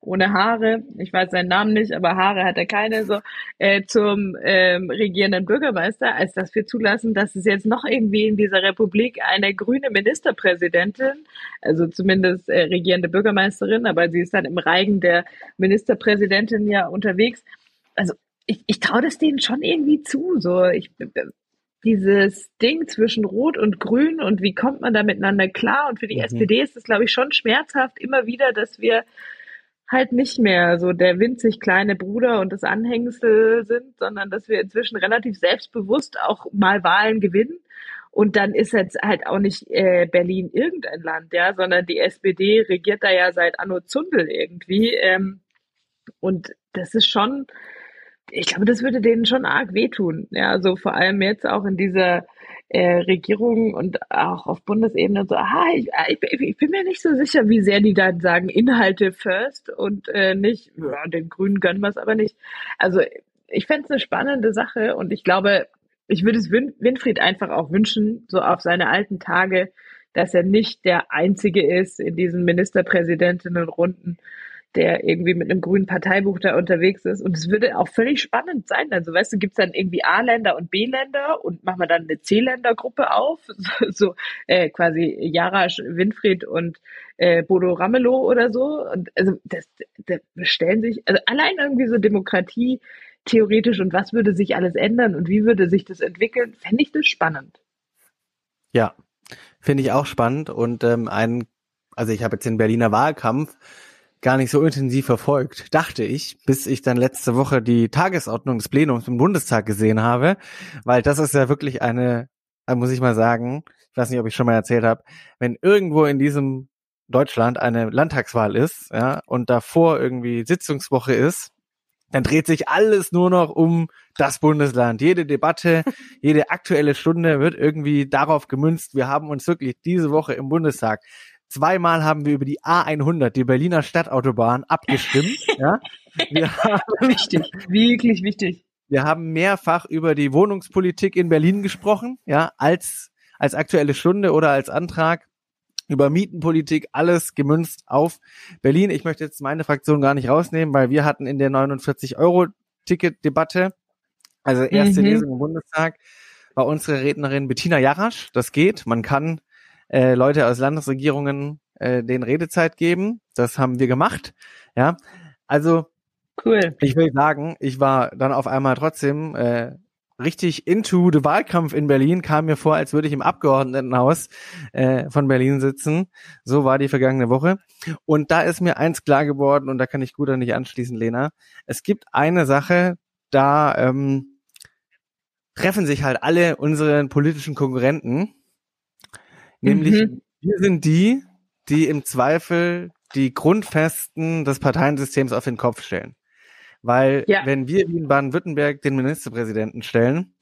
ohne Haare, ich weiß seinen Namen nicht, aber Haare hat er keine, so äh, zum ähm, regierenden Bürgermeister, als dass wir zulassen, dass es jetzt noch irgendwie in dieser Republik eine grüne Ministerpräsidentin, also zumindest äh, regierende Bürgermeisterin, aber sie ist dann im Reigen der Ministerpräsidentin ja unterwegs. Also ich, ich traue das denen schon irgendwie zu. So, ich dieses Ding zwischen Rot und Grün und wie kommt man da miteinander klar? Und für die mhm. SPD ist es, glaube ich, schon schmerzhaft immer wieder, dass wir halt nicht mehr so der winzig kleine Bruder und das Anhängsel sind, sondern dass wir inzwischen relativ selbstbewusst auch mal Wahlen gewinnen. Und dann ist jetzt halt auch nicht äh, Berlin irgendein Land, ja, sondern die SPD regiert da ja seit Anno Zundel irgendwie. Ähm, und das ist schon, ich glaube, das würde denen schon arg wehtun. Ja, so also vor allem jetzt auch in dieser äh, Regierung und auch auf Bundesebene so, ah, ich, ich, ich, bin mir nicht so sicher, wie sehr die dann sagen, Inhalte first und äh, nicht, ja, den Grünen gönnen wir es aber nicht. Also ich fände es eine spannende Sache und ich glaube, ich würde es Win Winfried einfach auch wünschen, so auf seine alten Tage, dass er nicht der Einzige ist in diesen Ministerpräsidentinnenrunden, der irgendwie mit einem grünen Parteibuch da unterwegs ist. Und es würde auch völlig spannend sein. Also, weißt du, gibt's dann irgendwie A-Länder und B-Länder und machen wir dann eine C-Länder-Gruppe auf, so äh, quasi Jarasch, Winfried und äh, Bodo Ramelow oder so. Und also das, das stellen sich, also allein irgendwie so Demokratie theoretisch und was würde sich alles ändern und wie würde sich das entwickeln, fände ich das spannend. Ja, finde ich auch spannend. Und ähm, ein, also ich habe jetzt den Berliner Wahlkampf gar nicht so intensiv verfolgt, dachte ich, bis ich dann letzte Woche die Tagesordnung des Plenums im Bundestag gesehen habe, weil das ist ja wirklich eine, muss ich mal sagen, ich weiß nicht, ob ich schon mal erzählt habe, wenn irgendwo in diesem Deutschland eine Landtagswahl ist, ja, und davor irgendwie Sitzungswoche ist, dann dreht sich alles nur noch um das Bundesland. Jede Debatte, jede aktuelle Stunde wird irgendwie darauf gemünzt. Wir haben uns wirklich diese Woche im Bundestag Zweimal haben wir über die A100, die Berliner Stadtautobahn, abgestimmt. ja. Wir haben, wichtig, wirklich wichtig. Wir haben mehrfach über die Wohnungspolitik in Berlin gesprochen, ja, als, als aktuelle Stunde oder als Antrag über Mietenpolitik, alles gemünzt auf Berlin. Ich möchte jetzt meine Fraktion gar nicht rausnehmen, weil wir hatten in der 49-Euro-Ticket-Debatte, also erste mhm. Lesung im Bundestag, war unsere Rednerin Bettina Jarasch. Das geht. Man kann äh, Leute aus Landesregierungen äh, den Redezeit geben. Das haben wir gemacht. Ja, also cool. Ich will sagen, ich war dann auf einmal trotzdem äh, richtig into the Wahlkampf in Berlin, kam mir vor, als würde ich im Abgeordnetenhaus äh, von Berlin sitzen. So war die vergangene Woche. Und da ist mir eins klar geworden, und da kann ich gut an dich anschließen, Lena. Es gibt eine Sache, da ähm, treffen sich halt alle unsere politischen Konkurrenten Nämlich, mhm. wir sind die, die im Zweifel die Grundfesten des Parteiensystems auf den Kopf stellen. Weil ja. wenn wir wie in Baden-Württemberg den Ministerpräsidenten stellen,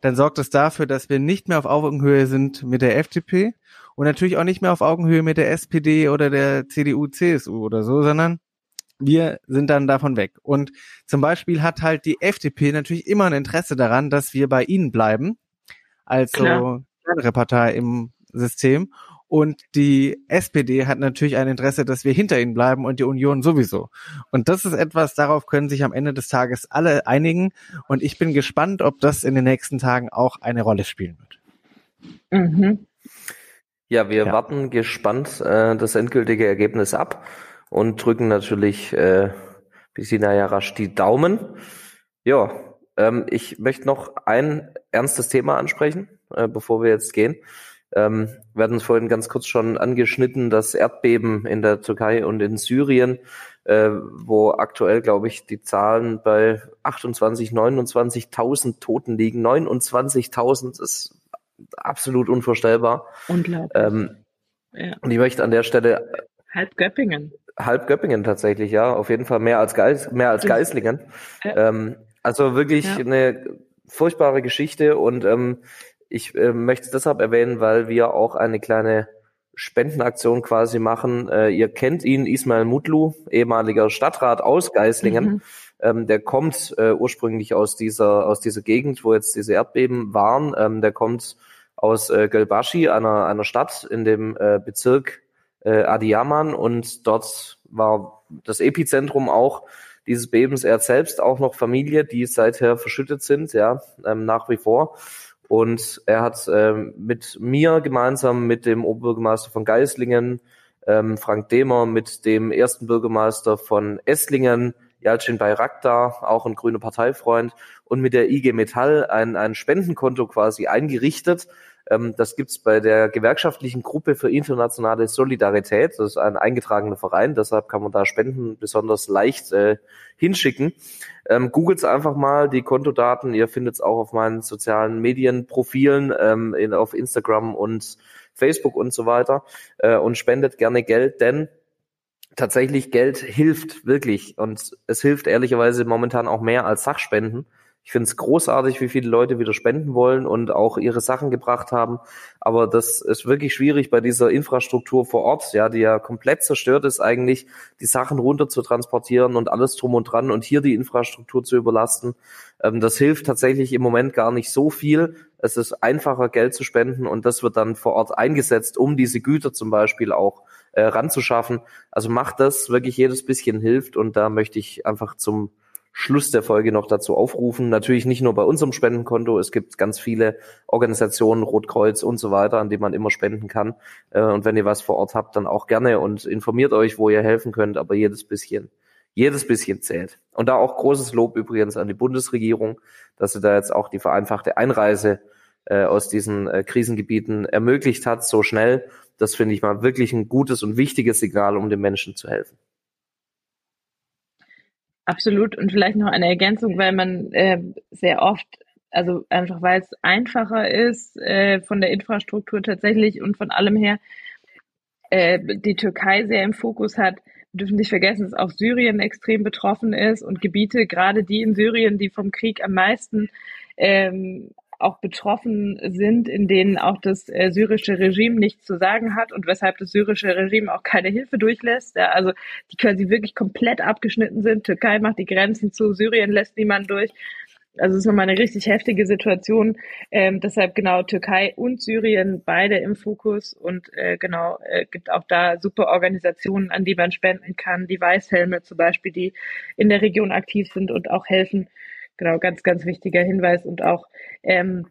dann sorgt es dafür, dass wir nicht mehr auf Augenhöhe sind mit der FDP und natürlich auch nicht mehr auf Augenhöhe mit der SPD oder der CDU, CSU oder so, sondern wir sind dann davon weg. Und zum Beispiel hat halt die FDP natürlich immer ein Interesse daran, dass wir bei ihnen bleiben, als so kleinere Partei im System. Und die SPD hat natürlich ein Interesse, dass wir hinter ihnen bleiben und die Union sowieso. Und das ist etwas, darauf können sich am Ende des Tages alle einigen. Und ich bin gespannt, ob das in den nächsten Tagen auch eine Rolle spielen wird. Mhm. Ja, wir ja. warten gespannt äh, das endgültige Ergebnis ab und drücken natürlich äh, Bisina ja rasch die Daumen. Ja, ähm, ich möchte noch ein ernstes Thema ansprechen, äh, bevor wir jetzt gehen. Ähm, wir hatten es vorhin ganz kurz schon angeschnitten, das Erdbeben in der Türkei und in Syrien, äh, wo aktuell, glaube ich, die Zahlen bei 28, 29.000 Toten liegen. 29.000 ist absolut unvorstellbar. Unglaublich. Ähm, ja. Und ich möchte an der Stelle halb Göppingen. Halb Göppingen tatsächlich, ja, auf jeden Fall mehr als Geis, mehr als Geislingen. Ja. Ähm, also wirklich ja. eine furchtbare Geschichte und ähm, ich äh, möchte es deshalb erwähnen, weil wir auch eine kleine Spendenaktion quasi machen. Äh, ihr kennt ihn, Ismail Mutlu, ehemaliger Stadtrat aus Geislingen. Mhm. Ähm, der kommt äh, ursprünglich aus dieser, aus dieser Gegend, wo jetzt diese Erdbeben waren. Ähm, der kommt aus äh, Gölbashi, einer, einer Stadt in dem äh, Bezirk äh, Adiyaman und dort war das Epizentrum auch dieses Bebens. Er hat selbst auch noch Familie, die seither verschüttet sind, ja, ähm, nach wie vor. Und er hat ähm, mit mir gemeinsam, mit dem Oberbürgermeister von Geislingen, ähm, Frank Demer, mit dem ersten Bürgermeister von Esslingen, Yalcin Bayraktar, auch ein grüner Parteifreund, und mit der IG Metall ein, ein Spendenkonto quasi eingerichtet, ähm, das gibt's bei der gewerkschaftlichen Gruppe für internationale Solidarität. Das ist ein eingetragener Verein, deshalb kann man da Spenden besonders leicht äh, hinschicken. Ähm, Googelt einfach mal die Kontodaten. Ihr findet es auch auf meinen sozialen Medienprofilen, ähm, in, auf Instagram und Facebook und so weiter. Äh, und spendet gerne Geld, denn tatsächlich Geld hilft wirklich. Und es hilft ehrlicherweise momentan auch mehr als Sachspenden. Ich finde es großartig, wie viele Leute wieder spenden wollen und auch ihre Sachen gebracht haben. Aber das ist wirklich schwierig bei dieser Infrastruktur vor Ort, ja, die ja komplett zerstört ist, eigentlich die Sachen runter zu transportieren und alles drum und dran und hier die Infrastruktur zu überlasten. Ähm, das hilft tatsächlich im Moment gar nicht so viel. Es ist einfacher, Geld zu spenden und das wird dann vor Ort eingesetzt, um diese Güter zum Beispiel auch äh, ranzuschaffen. Also macht das, wirklich jedes bisschen hilft und da möchte ich einfach zum Schluss der Folge noch dazu aufrufen. Natürlich nicht nur bei unserem Spendenkonto. Es gibt ganz viele Organisationen, Rotkreuz und so weiter, an denen man immer spenden kann. Äh, und wenn ihr was vor Ort habt, dann auch gerne und informiert euch, wo ihr helfen könnt. Aber jedes bisschen, jedes bisschen zählt. Und da auch großes Lob übrigens an die Bundesregierung, dass sie da jetzt auch die vereinfachte Einreise äh, aus diesen äh, Krisengebieten ermöglicht hat, so schnell. Das finde ich mal wirklich ein gutes und wichtiges Signal, um den Menschen zu helfen. Absolut. Und vielleicht noch eine Ergänzung, weil man äh, sehr oft, also einfach weil es einfacher ist äh, von der Infrastruktur tatsächlich und von allem her, äh, die Türkei sehr im Fokus hat. Wir dürfen nicht vergessen, dass auch Syrien extrem betroffen ist und Gebiete, gerade die in Syrien, die vom Krieg am meisten ähm, auch betroffen sind, in denen auch das äh, syrische Regime nichts zu sagen hat und weshalb das syrische Regime auch keine Hilfe durchlässt. Ja, also die quasi wirklich komplett abgeschnitten sind. Türkei macht die Grenzen zu, Syrien lässt niemand durch. Also es ist nochmal eine richtig heftige Situation. Ähm, deshalb genau Türkei und Syrien beide im Fokus und äh, genau äh, gibt auch da super Organisationen, an die man spenden kann. Die Weißhelme zum Beispiel, die in der Region aktiv sind und auch helfen. Genau, ganz, ganz wichtiger Hinweis und auch ähm,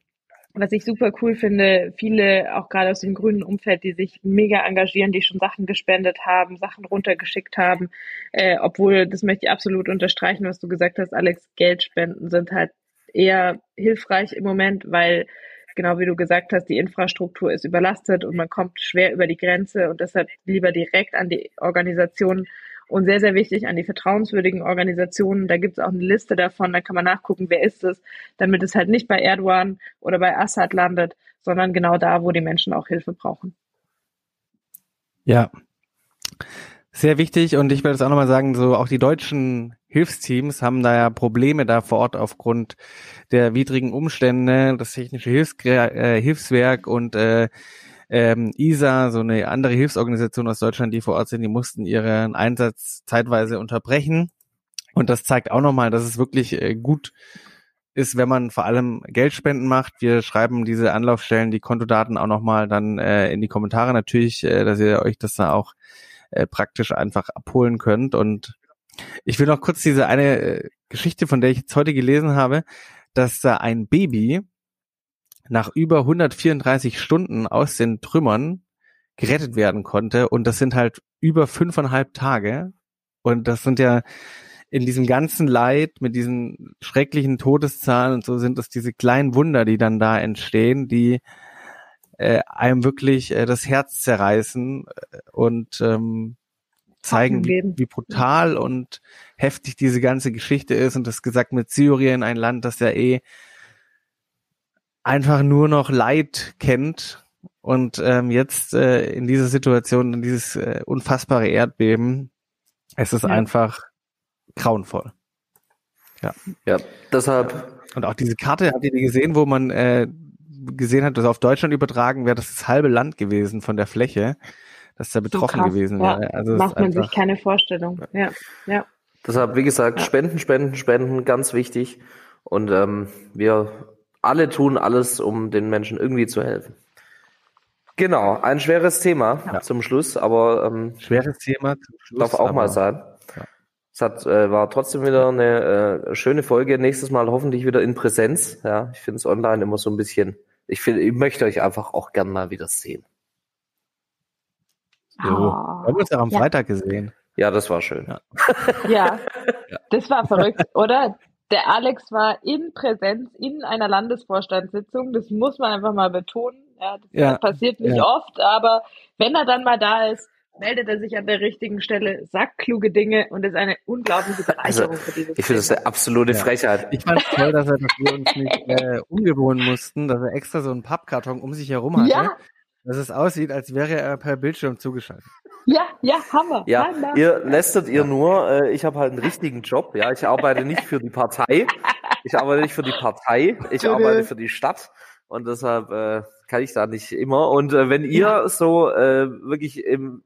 was ich super cool finde, viele auch gerade aus dem grünen Umfeld, die sich mega engagieren, die schon Sachen gespendet haben, Sachen runtergeschickt haben, äh, obwohl, das möchte ich absolut unterstreichen, was du gesagt hast, Alex, Geldspenden sind halt eher hilfreich im Moment, weil genau wie du gesagt hast, die Infrastruktur ist überlastet und man kommt schwer über die Grenze und deshalb lieber direkt an die Organisationen und sehr, sehr wichtig an die vertrauenswürdigen Organisationen. Da gibt es auch eine Liste davon, da kann man nachgucken, wer ist es, damit es halt nicht bei Erdogan oder bei Assad landet, sondern genau da, wo die Menschen auch Hilfe brauchen. Ja, sehr wichtig und ich werde es auch nochmal sagen, so auch die deutschen Hilfsteams haben da ja Probleme da vor Ort aufgrund der widrigen Umstände, das technische Hilfs äh, Hilfswerk und äh, ähm, ISA, so eine andere Hilfsorganisation aus Deutschland, die vor Ort sind, die mussten ihren Einsatz zeitweise unterbrechen. Und das zeigt auch nochmal, dass es wirklich äh, gut ist, wenn man vor allem Geldspenden macht. Wir schreiben diese Anlaufstellen, die Kontodaten auch nochmal dann äh, in die Kommentare natürlich, äh, dass ihr euch das da auch äh, praktisch einfach abholen könnt. Und ich will noch kurz diese eine äh, Geschichte, von der ich jetzt heute gelesen habe, dass da ein Baby nach über 134 Stunden aus den Trümmern gerettet werden konnte. Und das sind halt über fünfeinhalb Tage. Und das sind ja in diesem ganzen Leid mit diesen schrecklichen Todeszahlen und so sind das diese kleinen Wunder, die dann da entstehen, die äh, einem wirklich äh, das Herz zerreißen äh, und ähm, zeigen, wie, wie brutal und heftig diese ganze Geschichte ist. Und das gesagt mit Syrien, ein Land, das ja eh einfach nur noch Leid kennt und ähm, jetzt äh, in dieser Situation, in dieses äh, unfassbare Erdbeben, es ist ja. einfach grauenvoll. Ja. ja, deshalb Und auch diese Karte, habt ihr die gesehen, wo man äh, gesehen hat, dass auf Deutschland übertragen wäre, das ist das halbe Land gewesen von der Fläche, dass da betroffen so krass, gewesen ja. wäre. Also Macht man einfach, sich keine Vorstellung. Ja, ja. Deshalb, wie gesagt, Ja. Spenden, Spenden, Spenden, ganz wichtig. Und ähm, wir alle tun alles, um den Menschen irgendwie zu helfen. Genau, ein schweres Thema Ja. zum Schluss, aber ähm, schweres Thema. Zum Schluss, darf auch mal sein. Ja. Es hat, äh, war trotzdem wieder eine äh, schöne Folge. Nächstes Mal hoffentlich wieder in Präsenz. Ja, ich finde es online immer so ein bisschen. Ich finde, ich möchte euch einfach auch gern mal wieder sehen. So. Oh. Wir haben uns ja am Ja. Freitag gesehen. Ja, das war schön. Ja. Ja, das war verrückt, oder? Der Alex war in Präsenz in einer Landesvorstandssitzung. Das muss man einfach mal betonen. Ja, das Ja, passiert nicht ja. oft, aber wenn er dann mal da ist, meldet er sich an der richtigen Stelle, sagt kluge Dinge und ist eine unglaubliche Bereicherung für dieses Also, Ich finde das eine absolute Ja. Frechheit. Ich fand es toll, dass, er, dass wir uns nicht äh, umgewöhnen mussten, dass er extra so einen Pappkarton um sich herum hatte, Ja, dass es aussieht, als wäre er per Bildschirm zugeschaltet. Ja, ja, Hammer. Ja, Hammer. ihr lästert ihr nur, äh, ich habe halt einen richtigen Job, ja. Ich arbeite nicht für die Partei. Ich arbeite nicht für die Partei, ich arbeite für die Stadt. Und deshalb äh, kann ich da nicht immer. Und äh, wenn ihr so äh, wirklich im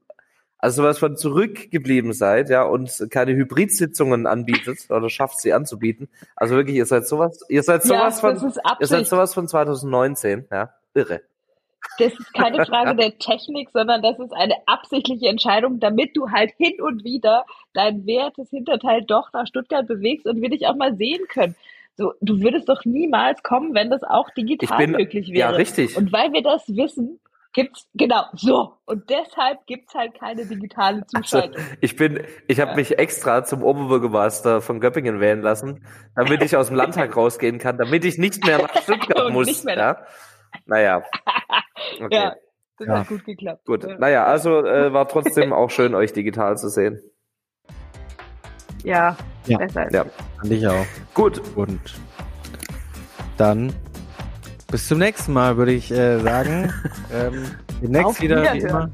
also sowas von zurückgeblieben seid, ja, und keine Hybridsitzungen anbietet oder schafft sie anzubieten. Also wirklich, ihr seid sowas, ihr seid ja, sowas von, das ist ihr seid sowas von 2019, ja. Irre. Das ist keine Frage der Technik, sondern das ist eine absichtliche Entscheidung, damit du halt hin und wieder dein wertes Hinterteil doch nach Stuttgart bewegst und wir dich auch mal sehen können. So, du würdest doch niemals kommen, wenn das auch digital Ich bin- möglich ja, wäre. richtig. Und weil wir das wissen, gibt's genau so und deshalb gibt's halt keine digitale Also, Zuschaltung. ich bin, ich habe Ja. mich extra zum Oberbürgermeister von Göppingen wählen lassen, damit ich aus dem Landtag rausgehen kann, damit ich nicht mehr nach Stuttgart muss. nicht mehr ja? Naja. Okay. Ja, das Ja. hat gut geklappt. Gut. Ja. Naja, also äh, war trotzdem auch schön, euch digital zu sehen. Ja, Ja. besser Ja. Fand ich auch. Gut. Und dann bis zum nächsten Mal, würde ich äh, sagen. ähm, demnächst Auf wieder, wie Wiederhören. immer.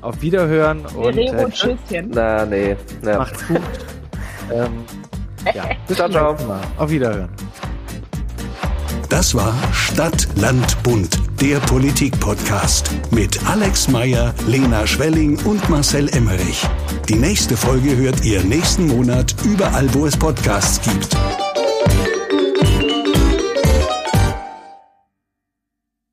Auf Wiederhören und Rero äh, und Tschüsschen. Na, nee. Ja. macht's gut. ähm, ja, bis Ciao, zum ciao. nächsten Mal. Auf Wiederhören. Das war Stadt, Land, Bund, der Politik-Podcast mit Alex Meyer, Lena Schwelling und Marcel Emmerich. Die nächste Folge hört ihr nächsten Monat überall, wo es Podcasts gibt.